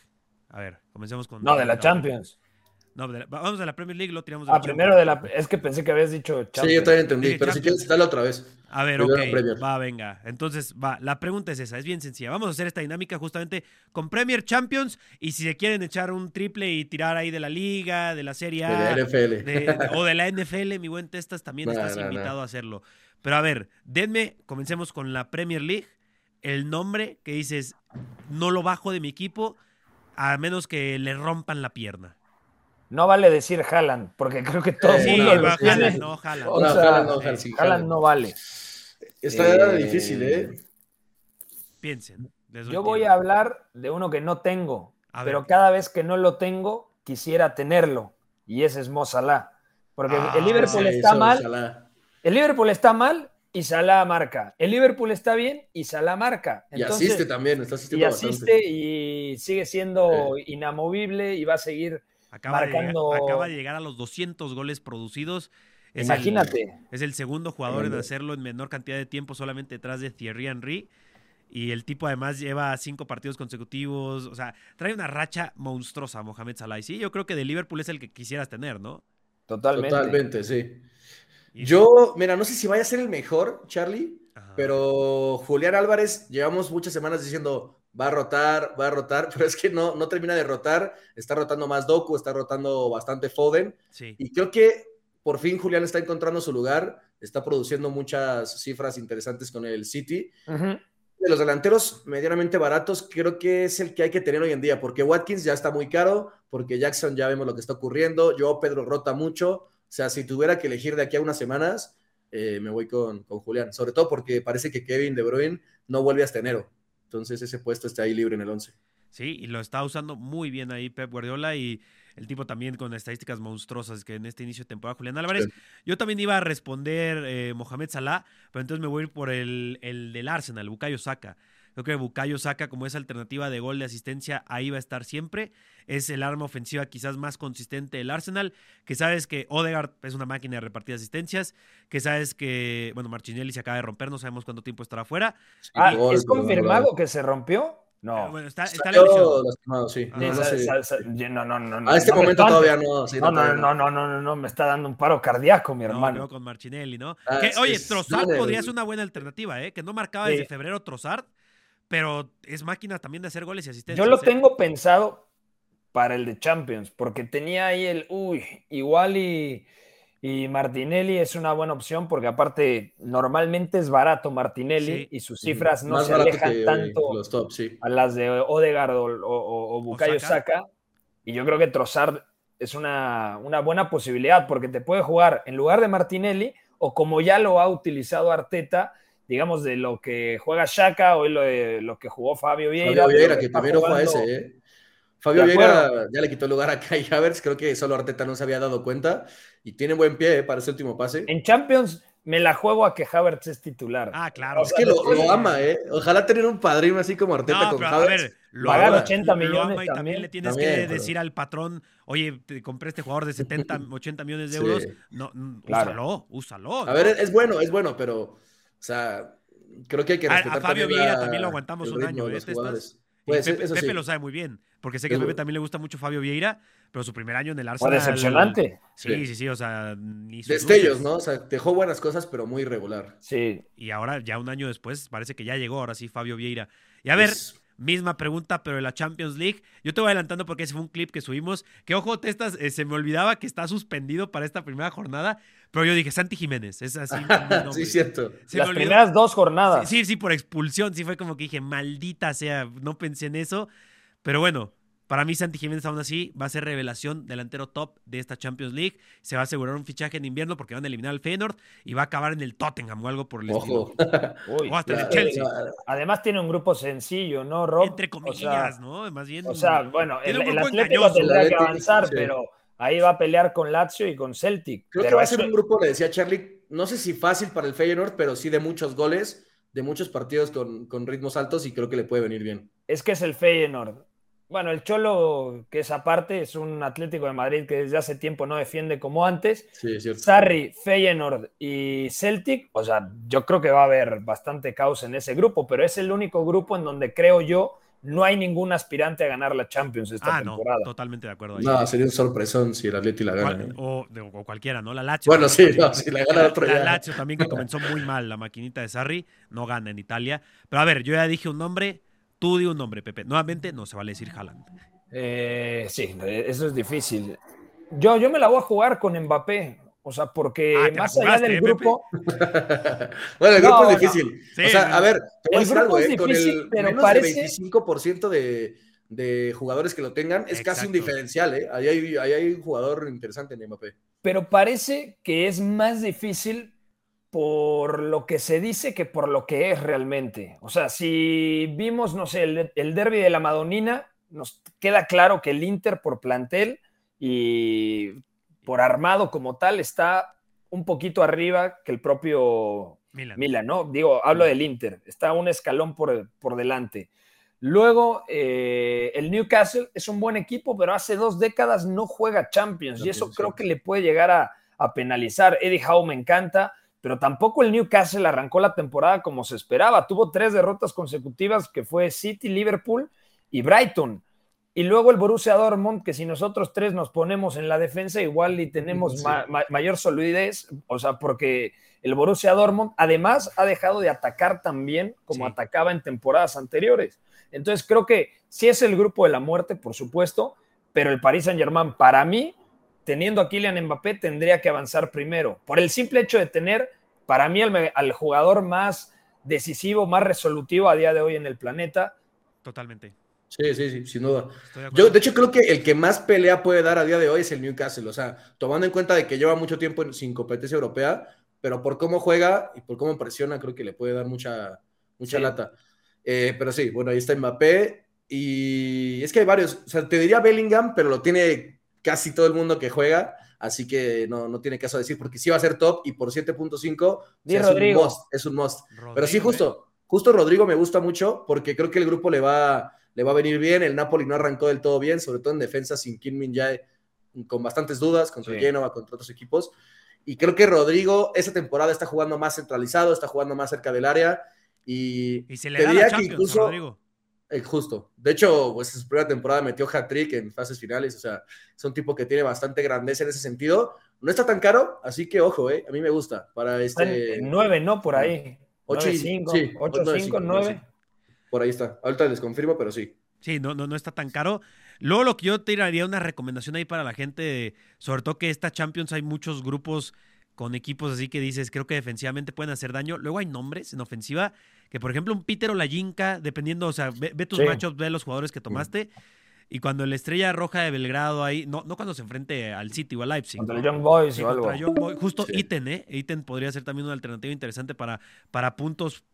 Speaker 1: A ver, comencemos con...
Speaker 3: No, de la Champions.
Speaker 1: No, de la- vamos de la Premier League, lo tiramos de la
Speaker 3: Ah, primero de la. Es que pensé que habías dicho Champions.
Speaker 2: Sí, yo también entendí.
Speaker 1: Dije
Speaker 2: Pero si quieres, dale otra vez.
Speaker 1: A ver,
Speaker 2: Primero
Speaker 1: ok, va, venga. Entonces, va, la pregunta es esa, es bien sencilla. Vamos a hacer esta dinámica justamente con Premier Champions y si se quieren echar un triple y tirar ahí de la liga, de la Serie
Speaker 2: De
Speaker 1: A,
Speaker 2: NFL.
Speaker 1: de- de- o de la NFL, mi buen Testas, también
Speaker 2: No,
Speaker 1: estás
Speaker 2: no, no.
Speaker 1: invitado a hacerlo. Pero a ver, denme, comencemos con la Premier League, el nombre que dices, no lo bajo de mi equipo a menos que le rompan la pierna.
Speaker 3: No vale decir Haaland, porque creo que todo el mundo.
Speaker 1: Haaland, no, Haaland.
Speaker 3: O
Speaker 2: No,
Speaker 3: sea,
Speaker 2: Haaland no, Haaland sí,
Speaker 3: Haaland
Speaker 2: Haaland.
Speaker 3: no vale.
Speaker 2: Está
Speaker 3: Eh,
Speaker 2: difícil, ¿eh?
Speaker 1: Piensen.
Speaker 3: Yo voy
Speaker 1: tiempo.
Speaker 3: a hablar de uno que no tengo,
Speaker 1: A
Speaker 3: pero
Speaker 1: ver.
Speaker 3: cada vez que no lo tengo, quisiera tenerlo, y ese es Mo Salah. Porque
Speaker 1: Ah,
Speaker 3: el Liverpool
Speaker 2: Sí,
Speaker 3: está
Speaker 2: eso,
Speaker 3: mal,
Speaker 2: Salah.
Speaker 3: el Liverpool está mal y Salah marca. El Liverpool está bien y Salah marca.
Speaker 2: Y asiste también, está
Speaker 3: y
Speaker 2: asistiendo
Speaker 3: asiste
Speaker 2: bastante.
Speaker 3: y sigue siendo inamovible y va a seguir.
Speaker 1: Acaba,
Speaker 3: marcando-
Speaker 1: de llegar, acaba de llegar a los 200 goles producidos. Es
Speaker 3: Imagínate.
Speaker 1: El, es el segundo jugador en hacerlo en menor cantidad de tiempo, solamente detrás de Thierry Henry. Y el tipo además lleva cinco partidos consecutivos. O sea, trae una racha monstruosa Mohamed Salah. Y sí, yo creo que de Liverpool es el que quisieras tener, ¿no?
Speaker 3: Totalmente.
Speaker 2: Totalmente, sí.
Speaker 1: Y-
Speaker 2: Yo, mira, no sé si vaya a ser el mejor, Charlie,
Speaker 1: Ajá.
Speaker 2: pero Julián Álvarez, llevamos muchas semanas diciendo, va a rotar, va a rotar, pero es que no, no termina de rotar, está rotando más Doku, está rotando bastante Foden,
Speaker 1: Sí.
Speaker 2: y creo que por fin Julián está encontrando su lugar, está produciendo muchas cifras interesantes con el City. De los delanteros medianamente baratos, creo que es el que hay que tener hoy en día, porque Watkins ya está muy caro, porque Jackson ya vemos lo que está ocurriendo, yo Pedro rota mucho, o sea, si tuviera que elegir de aquí a unas semanas, eh, me voy con, con Julián, sobre todo porque parece que Kevin De Bruyne no vuelve hasta enero, entonces ese puesto está ahí libre en el 11.
Speaker 1: Sí, y lo está usando muy bien ahí Pep Guardiola y el tipo también con estadísticas monstruosas que en este inicio de temporada Julián Álvarez.
Speaker 2: Sí.
Speaker 1: Yo también iba a responder eh, Mohamed Salah, pero entonces me voy a ir por el, el del Arsenal, Bukayo Saka. Creo que Bukayo Saka como esa alternativa de gol de asistencia ahí va a estar siempre. Es el arma ofensiva quizás más consistente del Arsenal, que sabes que Odegaard es una máquina de repartir asistencias, que sabes que, bueno, Martinelli se acaba de romper, no sabemos cuánto tiempo estará fuera.
Speaker 3: Ah,
Speaker 2: Gol,
Speaker 3: ¿es
Speaker 2: gol,
Speaker 3: confirmado
Speaker 2: gol.
Speaker 3: que se rompió? No.
Speaker 1: Eh, Bueno, está, está
Speaker 2: lastimado, sí.
Speaker 3: Sí,
Speaker 2: No, no sé.
Speaker 3: no, no, no, no,
Speaker 2: A este
Speaker 3: no me
Speaker 2: momento todavía no. sí,
Speaker 3: No, no,
Speaker 2: todavía
Speaker 3: no, no, no, no, no, me está dando un paro cardíaco, mi
Speaker 1: No,
Speaker 3: hermano.
Speaker 1: con Martinelli, ¿no?
Speaker 2: Ah,
Speaker 1: Que, oye, Trossard podría ser una buena alternativa, ¿eh? Que no marcaba
Speaker 3: Sí.
Speaker 1: desde febrero Trossard, pero es máquina también de hacer goles y asistencias.
Speaker 3: Yo lo
Speaker 1: ¿eh?
Speaker 3: tengo pensado para el de Champions, porque tenía ahí el, uy, igual y, y Martinelli es una buena opción, porque aparte normalmente es barato Martinelli
Speaker 1: Sí.
Speaker 3: y sus cifras no
Speaker 2: Más
Speaker 3: se alejan
Speaker 2: que
Speaker 3: tanto
Speaker 2: los top, sí.
Speaker 3: a las de Odegaard o, o, o- o Bukayo
Speaker 1: Saka.
Speaker 3: Saka. Y yo creo que Trossard es una, una buena posibilidad porque te puede jugar en lugar de Martinelli o como ya lo ha utilizado Arteta, digamos de lo que juega Shaka o lo, de, lo que jugó Fabio Vieira.
Speaker 2: Fabio Vieira, que primero fue a
Speaker 3: jugando-
Speaker 2: ese, ¿eh? Fabio Vieira ya le quitó el lugar a Kai Havertz, creo que solo Arteta no se había dado cuenta y tiene buen pie ¿eh? para ese último pase.
Speaker 3: En Champions me la juego a que Havertz es titular.
Speaker 1: Ah, claro.
Speaker 2: Es que lo, lo ama, ¿eh? Ojalá tener un padrino así como Arteta
Speaker 1: No,
Speaker 2: con
Speaker 1: pero a
Speaker 2: Havertz.
Speaker 1: ver, lo
Speaker 3: Pagar
Speaker 1: ama,
Speaker 3: 80
Speaker 1: lo
Speaker 3: millones
Speaker 1: ama y también
Speaker 3: también.
Speaker 1: le tienes
Speaker 2: También,
Speaker 1: que
Speaker 2: pero-
Speaker 1: decir al patrón, oye, te compré este jugador de 70, 80 millones de
Speaker 2: Sí.
Speaker 1: euros. No, mm,
Speaker 3: Claro.
Speaker 1: úsalo, úsalo.
Speaker 2: A
Speaker 1: ¿no?
Speaker 2: ver, es bueno, es bueno, pero, o sea, creo que hay que
Speaker 1: A- a
Speaker 2: respetar
Speaker 1: Fabio
Speaker 2: también
Speaker 1: Vieira
Speaker 2: la-
Speaker 1: también lo aguantamos un año, ¿eh? estás-
Speaker 2: ser,
Speaker 1: Pepe,
Speaker 2: eso
Speaker 1: Pepe
Speaker 2: sí.
Speaker 1: lo sabe muy bien, porque sé que a Pepe también le gusta mucho Fabio Vieira, pero su primer año en el
Speaker 3: Fue
Speaker 1: Arsenal.
Speaker 3: decepcionante.
Speaker 1: Sí, sí, sí, o sea, ni sus
Speaker 2: Destellos,
Speaker 1: luces.
Speaker 2: ¿no? O sea, dejó buenas cosas, pero muy irregular.
Speaker 3: Sí.
Speaker 1: Y ahora, ya un año después, parece que ya llegó, ahora sí, Fabio Vieira. Y a ver,
Speaker 2: Es-
Speaker 1: misma pregunta, pero de la Champions League. Yo te voy adelantando porque ese fue un clip que subimos. Que ojo, Testas, eh, se me olvidaba que está suspendido para esta primera jornada, pero yo dije, Santi Jiménez, es así.
Speaker 2: sí, cierto.
Speaker 1: Se
Speaker 3: Las primeras dos jornadas.
Speaker 1: Sí, sí, por expulsión, sí fue como que dije, maldita sea, no pensé en eso. Pero bueno, para mí Santi Jiménez aún así va a ser revelación delantero top de esta Champions League. Se va a asegurar un fichaje en invierno porque van a eliminar al Feyenoord y va a acabar en el Tottenham o algo por el
Speaker 2: Ojo.
Speaker 1: estilo.
Speaker 3: Uy,
Speaker 1: O hasta el
Speaker 2: Claro,
Speaker 3: que
Speaker 1: Chelsea.
Speaker 3: Además tiene un grupo sencillo, ¿no, Rob?
Speaker 1: Entre
Speaker 3: O
Speaker 1: comillas,
Speaker 3: sea,
Speaker 1: ¿no? Más bien.
Speaker 3: O sea, bueno, el, el
Speaker 1: grupo
Speaker 3: Atlético
Speaker 1: engañoso.
Speaker 3: tendrá
Speaker 2: El
Speaker 3: que avanzar,
Speaker 2: sí.
Speaker 3: pero ahí va a pelear con Lazio y con Celtic.
Speaker 2: Creo que va a ser un grupo, le decía Charlie, no sé si fácil para el Feyenoord, pero sí de muchos goles, de muchos partidos con, con ritmos altos y creo que le puede venir bien.
Speaker 3: es que es el Feyenoord. Bueno, el Cholo, que es aparte, es un Atlético de Madrid que desde hace tiempo no defiende como antes.
Speaker 2: Sí, es cierto.
Speaker 3: Sarri, Feyenoord y Celtic, o sea, yo creo que va a haber bastante caos en ese grupo, pero es el único grupo en donde creo yo no hay ningún aspirante a ganar la Champions esta
Speaker 1: Ah, no, totalmente de acuerdo. ahí.
Speaker 2: No, sería un sorpresón si el Atleti la gana.
Speaker 1: Cual-
Speaker 2: ¿eh?
Speaker 1: o, de- o cualquiera, ¿no? La Lazio.
Speaker 2: Bueno, sí, no, si la gana otro
Speaker 1: La
Speaker 2: ya.
Speaker 1: Lazio también que comenzó muy mal, la maquinita de Sarri, no gana en Italia. Pero a ver, yo ya dije un nombre, tú di un nombre, Pepe. Nuevamente no se vale decir Haaland.
Speaker 3: Eh, sí, eso es difícil. Yo, yo me la voy a jugar con Mbappé, o sea, porque
Speaker 1: Ah, ¿te la
Speaker 3: más allá del
Speaker 1: eh,
Speaker 3: grupo,
Speaker 2: bueno, el grupo
Speaker 3: No,
Speaker 2: es
Speaker 3: no.
Speaker 2: difícil.
Speaker 1: Sí,
Speaker 2: o sea, a ver, te voy a
Speaker 3: El
Speaker 2: decir
Speaker 3: grupo
Speaker 2: algo,
Speaker 3: es
Speaker 2: ¿eh? Con
Speaker 3: difícil,
Speaker 2: el
Speaker 3: pero
Speaker 2: menos
Speaker 3: parece-
Speaker 2: de 25% de, de jugadores que lo tengan, es casi un diferencial, ¿eh? Ahí hay, ahí hay un jugador interesante en Mbappé.
Speaker 3: Pero parece que es más difícil por lo que se dice que por lo que es realmente. O sea, si vimos, no sé, el, el derby de la Madonina, nos queda claro que el Inter por plantel y por armado como tal está un poquito arriba que el propio
Speaker 1: Milan.
Speaker 3: Milan, ¿no? Digo, hablo del Inter, está un escalón por, por delante. Luego, eh, el Newcastle es un buen equipo, pero hace dos décadas no juega Champions y eso creo que le puede llegar a, a penalizar. Eddie Howe me encanta, pero tampoco el Newcastle arrancó la temporada como se esperaba. Tuvo tres derrotas consecutivas que fue City, Liverpool y Brighton. Y luego el Borussia Dortmund, que si nosotros tres nos ponemos en la defensa, igual y tenemos
Speaker 2: Sí.
Speaker 3: ma- ma- mayor solidez, o sea, porque el Borussia Dortmund además ha dejado de atacar tan bien como
Speaker 1: Sí.
Speaker 3: atacaba en temporadas anteriores. Entonces creo que sí es el grupo de la muerte, por supuesto, pero el Paris Saint-Germain, para mí, teniendo a Kylian Mbappé, tendría que avanzar primero, por el simple hecho de tener, para mí, al, al jugador más decisivo, más resolutivo a día de hoy en el planeta.
Speaker 1: Totalmente.
Speaker 2: Sí, sí, sí, sin duda.
Speaker 1: De
Speaker 2: Yo, de hecho, creo que el que más pelea puede dar a día de hoy es el Newcastle. O sea, tomando en cuenta de que lleva mucho tiempo sin competencia europea, pero por cómo juega y por cómo presiona, creo que le puede dar mucha, mucha
Speaker 3: Sí.
Speaker 2: lata. Eh, pero sí, bueno, ahí está Mbappé. Y es que hay varios. O sea, te diría Bellingham, pero lo tiene casi todo el mundo que juega. Así que no, no tiene caso decir, porque sí va a ser top y por 7.5 o
Speaker 3: Di
Speaker 2: sea, es un
Speaker 3: Rodrigo.
Speaker 2: must. Es un must. Pero sí,
Speaker 1: Rodrigo, ¿eh?
Speaker 2: justo, justo Rodrigo me gusta mucho porque creo que el grupo le va, le va a venir bien. El Napoli no arrancó del todo bien, sobre todo en defensa sin Kim Min Jae, con bastantes dudas contra
Speaker 3: Sí.
Speaker 2: contra otros equipos. Y creo que Rodrigo esa temporada está jugando más centralizado, está jugando más cerca del área. Y,
Speaker 1: Y se le
Speaker 2: te
Speaker 1: da
Speaker 2: diría
Speaker 1: la
Speaker 2: que
Speaker 1: Champions
Speaker 2: incluso-
Speaker 1: a Rodrigo.
Speaker 2: eh, justo. De hecho, pues en su primera temporada metió hat-trick en fases finales. O sea, es un tipo que tiene bastante grandeza en ese sentido. No está tan caro, así que ojo, eh, a mí me gusta. Para este.
Speaker 3: en nueve, ¿no? Por ahí.
Speaker 2: Ocho y-
Speaker 3: 9-5,
Speaker 2: sí,
Speaker 3: 8-5, 9.
Speaker 2: Por ahí está. Ahorita les confirmo, pero sí.
Speaker 1: Sí, no, no, no está tan caro. Luego lo que yo te daría una recomendación ahí para la gente, sobre todo que esta Champions hay muchos grupos con equipos así que dices, creo que defensivamente pueden hacer daño. Luego hay nombres en ofensiva, que por ejemplo un Peter o la Yinka, dependiendo, o sea, ve, ve tus
Speaker 3: Sí.
Speaker 1: matchups, ve los jugadores que tomaste. Y cuando el Estrella Roja de Belgrado ahí, no, no cuando se enfrente al City o al Leipzig.
Speaker 3: Contra
Speaker 1: ¿no?
Speaker 3: el Young Boys
Speaker 1: Sí,
Speaker 3: o algo.
Speaker 1: Young Boy. Justo
Speaker 2: Sí.
Speaker 1: Iten, ¿eh? Iten podría ser también una alternativa interesante para, para puntos.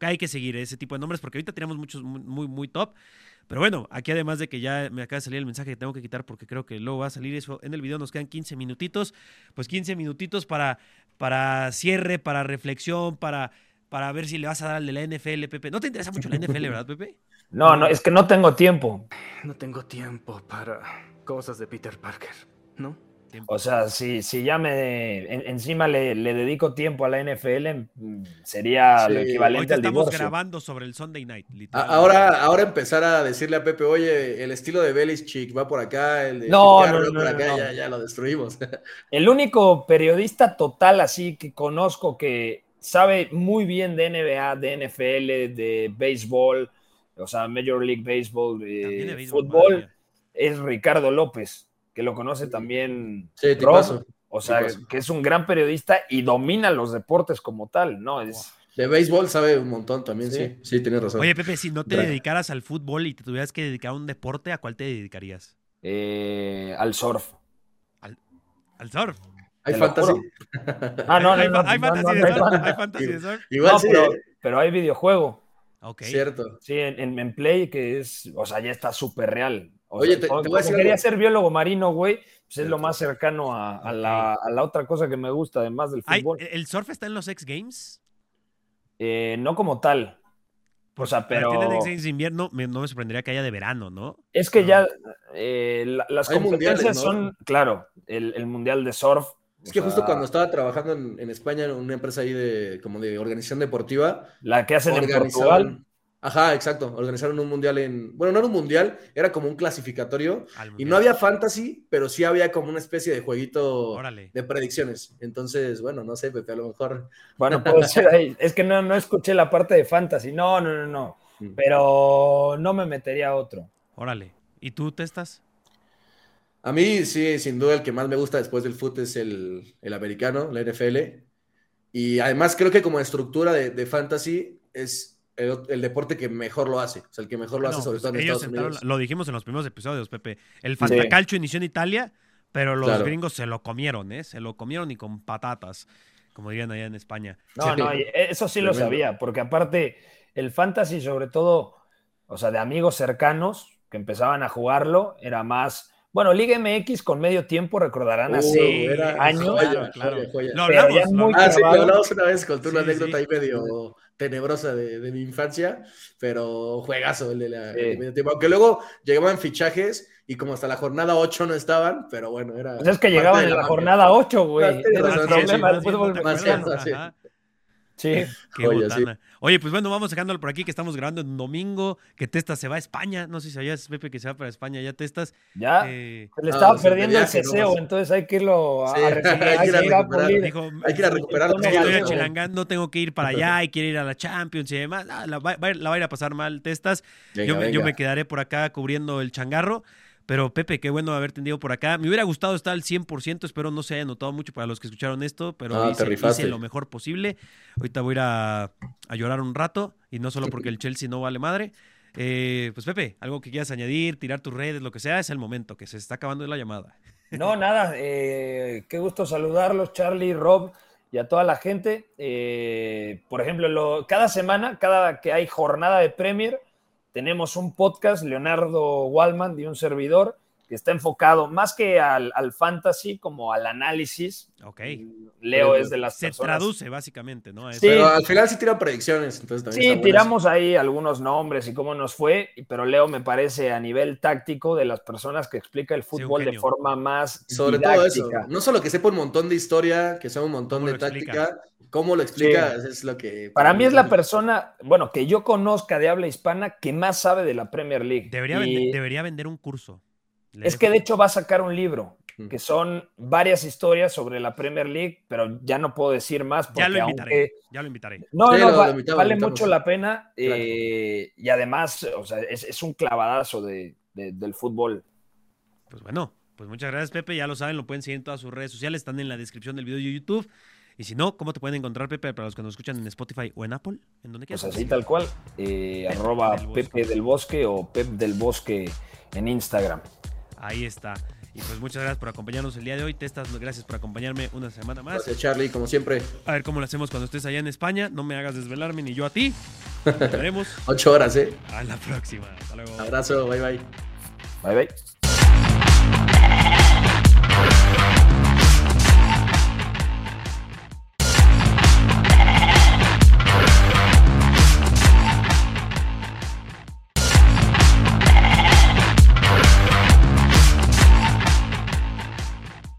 Speaker 1: Hay que seguir ese tipo de nombres porque ahorita tenemos muchos muy, muy, muy top. Pero bueno, aquí además de que ya me acaba de salir el mensaje que tengo que quitar porque creo que luego va a salir eso en el video, nos quedan 15 minutitos. Pues 15 minutitos para, para cierre, para reflexión, para, para ver si le vas a dar al de la NFL, Pepe. No te interesa mucho la NFL, ¿verdad, Pepe?
Speaker 3: No, no, es que no tengo tiempo.
Speaker 7: No tengo tiempo para cosas de Peter Parker, ¿no?
Speaker 3: O sea, si, si ya me en- encima le, le dedico tiempo a la NFL, mm, sería
Speaker 2: Sí.
Speaker 3: lo equivalente al
Speaker 1: estamos
Speaker 3: divorcio.
Speaker 1: grabando sobre el Sunday Night.
Speaker 2: Ahora, ahora empezar a decirle a Pepe, oye, el estilo de Belichick va por acá, el de
Speaker 3: No, no,
Speaker 2: por acá. Ya, ya lo destruimos.
Speaker 3: El único periodista total así que conozco que sabe muy bien de NBA, de NFL, de béisbol, o sea, Major League Baseball, de
Speaker 1: béisbol,
Speaker 3: fútbol, es Ricardo López, que lo conoce también
Speaker 2: Sí,
Speaker 3: Rob,
Speaker 2: tipazo.
Speaker 3: o sea,
Speaker 2: tipazo.
Speaker 3: que es un gran periodista y domina los deportes como tal, ¿no? Es,
Speaker 2: De béisbol sabe un montón también, sí.
Speaker 3: Sí.
Speaker 2: Sí, tienes razón.
Speaker 1: Oye, Pepe, si no te dedicaras al fútbol y te tuvieras que dedicar a un deporte, ¿a cuál te dedicarías?
Speaker 3: eh, al surf.
Speaker 1: Al surf.
Speaker 2: ¿Hay fantasy?
Speaker 3: Ah, no, no,
Speaker 1: hay,
Speaker 3: no,
Speaker 1: hay fantasy de surf. Hay fantasy de surf.
Speaker 2: Igual
Speaker 3: No,
Speaker 2: sí,
Speaker 3: pero, pero hay videojuego.
Speaker 1: Ok.
Speaker 2: Cierto.
Speaker 3: Sí, en, en- en Play, que es, o sea, ya está súper real.
Speaker 2: Oye, te- voy a decir
Speaker 3: quería
Speaker 2: algo.
Speaker 3: ser biólogo marino, güey, pues es lo más cercano a, a la, a la otra cosa que me gusta, además del fútbol.
Speaker 1: ¿El surf está en los X Games?
Speaker 3: Eh, no como tal. O sea, pero
Speaker 1: X Games de invierno, me- no me sorprendería que haya de verano, ¿no?
Speaker 3: es que
Speaker 1: no.
Speaker 3: ya eh, la- las
Speaker 2: Hay
Speaker 3: competencias son, claro, el, el mundial de surf.
Speaker 2: Es
Speaker 3: o
Speaker 2: que justo cuando estaba trabajando en, en España en una empresa ahí de como de organización deportiva,
Speaker 3: La que hacen en Portugal.
Speaker 2: Ajá, exacto. Organizaron un mundial en. Bueno, no era un mundial, era como un clasificatorio. Y no había fantasy, pero sí había como una especie de jueguito
Speaker 1: Órale.
Speaker 2: de predicciones. Entonces, bueno, no sé, Pepe, a lo mejor.
Speaker 3: Bueno, puede ser ahí. Es que no, no escuché la parte de fantasy. No, no, no, no.
Speaker 2: Mm.
Speaker 3: Pero no me metería a otro.
Speaker 1: Órale. ¿Y tú testas?
Speaker 2: A mí, sí, sin duda, el que más me gusta después del fútbol es el, el americano, la NFL. Y además creo que como estructura de, de fantasy es el, el deporte que mejor lo hace. O sea, el que mejor lo hace,
Speaker 1: No,
Speaker 2: sobre
Speaker 1: pues,
Speaker 2: todo en
Speaker 1: ellos
Speaker 2: Estados
Speaker 1: sentaron-
Speaker 2: Unidos.
Speaker 1: lo dijimos en los primeros episodios, Pepe. El Fantacalcio inició en Italia, pero los
Speaker 2: Claro.
Speaker 1: gringos se lo comieron, ¿eh? Se lo comieron y con patatas, como dirían allá en España.
Speaker 3: No,
Speaker 2: Sí.
Speaker 3: no, eso sí lo
Speaker 2: Tremendo.
Speaker 3: sabía, porque aparte el fantasy, sobre todo, o sea, de amigos cercanos que empezaban a jugarlo, era más. Bueno, Liga MX con medio tiempo recordarán
Speaker 2: Uh,
Speaker 3: así
Speaker 2: era
Speaker 3: años.
Speaker 2: joya,
Speaker 1: Claro, claro.
Speaker 2: joya, joya.
Speaker 1: Lo hablamos. lo
Speaker 2: Ah, sí, lo hablamos una vez, conté una
Speaker 1: Sí,
Speaker 2: anécdota
Speaker 1: sí.
Speaker 2: ahí medio tenebrosa de, de mi infancia, pero juegazo el de la
Speaker 3: Sí.
Speaker 2: el de medio tiempo. Aunque luego llegaban fichajes y como hasta la jornada 8 no estaban, pero bueno, era.
Speaker 3: Pues es que llegaban en la
Speaker 2: magia.
Speaker 3: jornada 8, güey.
Speaker 1: Bien
Speaker 3: fútbol
Speaker 1: no te
Speaker 2: más
Speaker 3: mexicano.
Speaker 1: acuerdas,
Speaker 2: sí.
Speaker 1: Qué
Speaker 2: sí.
Speaker 1: botana. Oye, pues bueno, vamos dejándolo por aquí que estamos grabando en domingo, que Testa se va a España. No sé si sabías, Pepe, que se va para España ya Testas.
Speaker 3: Ya.
Speaker 1: Eh,
Speaker 3: Se le
Speaker 2: Ah,
Speaker 3: estaba perdiendo el ceseo, entonces hay que irlo a,
Speaker 2: Sí,
Speaker 3: a recuperar.
Speaker 2: a
Speaker 3: hay que ir a
Speaker 2: recuperar.
Speaker 3: pulir.
Speaker 1: dijo,
Speaker 2: Hay que ir a recuperar
Speaker 3: el tono
Speaker 1: estoy achilangando, tengo que ir para allá y quiero ir a la Champions y demás. Ah, la, va, a la va a ir a pasar mal Testas.
Speaker 2: Venga,
Speaker 1: yo, me, yo
Speaker 2: venga.
Speaker 1: me quedaré por acá cubriendo el changarro. Pero Pepe, qué bueno haber tenido por acá. Me hubiera gustado estar al 100%, espero no se haya notado mucho para los que escucharon esto, pero
Speaker 2: Ah, te
Speaker 1: hice, hice lo mejor posible. Ahorita voy a ir a, a llorar un rato, y no solo porque el Chelsea no vale madre. Eh, pues Pepe, algo que quieras añadir, tirar tus redes, lo que sea, es el momento, que se está acabando la llamada.
Speaker 3: No, nada, eh, qué gusto saludarlos, Charlie, Rob y a toda la gente. Eh, por ejemplo, lo- cada semana, cada que hay jornada de Premier, tenemos un podcast, Leonardo Wallman, de un servidor, que está enfocado más que al, al fantasy, como al análisis.
Speaker 1: Ok.
Speaker 3: Leo es de las
Speaker 1: Se
Speaker 3: personas.
Speaker 1: traduce básicamente, ¿no?
Speaker 3: Sí.
Speaker 2: Pero al final sí tiran predicciones, entonces
Speaker 3: Sí, tiramos ahí algunos nombres y cómo nos fue, pero Leo me parece a nivel táctico de las personas que explica el fútbol de forma más.
Speaker 2: Sobre todo eso. No solo que sepa un montón de historia, que sepa un montón
Speaker 1: ¿Cómo
Speaker 2: de
Speaker 1: explica?
Speaker 2: Cómo lo explica
Speaker 3: Sí.
Speaker 2: es lo que.
Speaker 3: Para mí es la persona, bueno, que yo conozca de habla hispana que más sabe de la Premier League.
Speaker 1: Debería,
Speaker 3: Y
Speaker 1: vender, debería vender un curso. Le
Speaker 3: es que de hecho va a sacar un libro, que son varias historias sobre la Premier League, pero ya no puedo decir más porque
Speaker 1: Ya lo invitaré.
Speaker 3: aunque-
Speaker 1: Ya lo invitaré.
Speaker 3: No,
Speaker 2: Sí,
Speaker 3: no,
Speaker 2: lo-
Speaker 3: va-
Speaker 2: lo invitamos,
Speaker 3: vale
Speaker 2: invitamos.
Speaker 3: mucho la pena
Speaker 2: Claro.
Speaker 3: eh, y además, o sea, es, es un clavadazo de- de- del fútbol.
Speaker 1: Pues bueno, pues muchas gracias, Pepe. Ya lo saben, lo pueden seguir en todas sus redes sociales, están en la descripción del video de YouTube. Y si no, ¿cómo te pueden encontrar, Pepe, para los que nos escuchan en Spotify o en Apple? ¿En donde
Speaker 3: Pues
Speaker 1: quieras?
Speaker 3: así tal cual, eh, arroba
Speaker 1: del.
Speaker 3: Pepe del Bosque o Pep del Bosque en Instagram.
Speaker 1: Ahí está. Y pues muchas gracias por acompañarnos el día de hoy. Testas, gracias por acompañarme una semana más.
Speaker 2: Gracias, Charlie, como siempre.
Speaker 1: A ver cómo lo hacemos cuando estés allá en España. No me hagas desvelarme ni yo a ti. Nos veremos
Speaker 2: Ocho horas, ¿eh?
Speaker 1: a la próxima. Hasta luego.
Speaker 2: Abrazo, bye bye.
Speaker 3: Bye bye.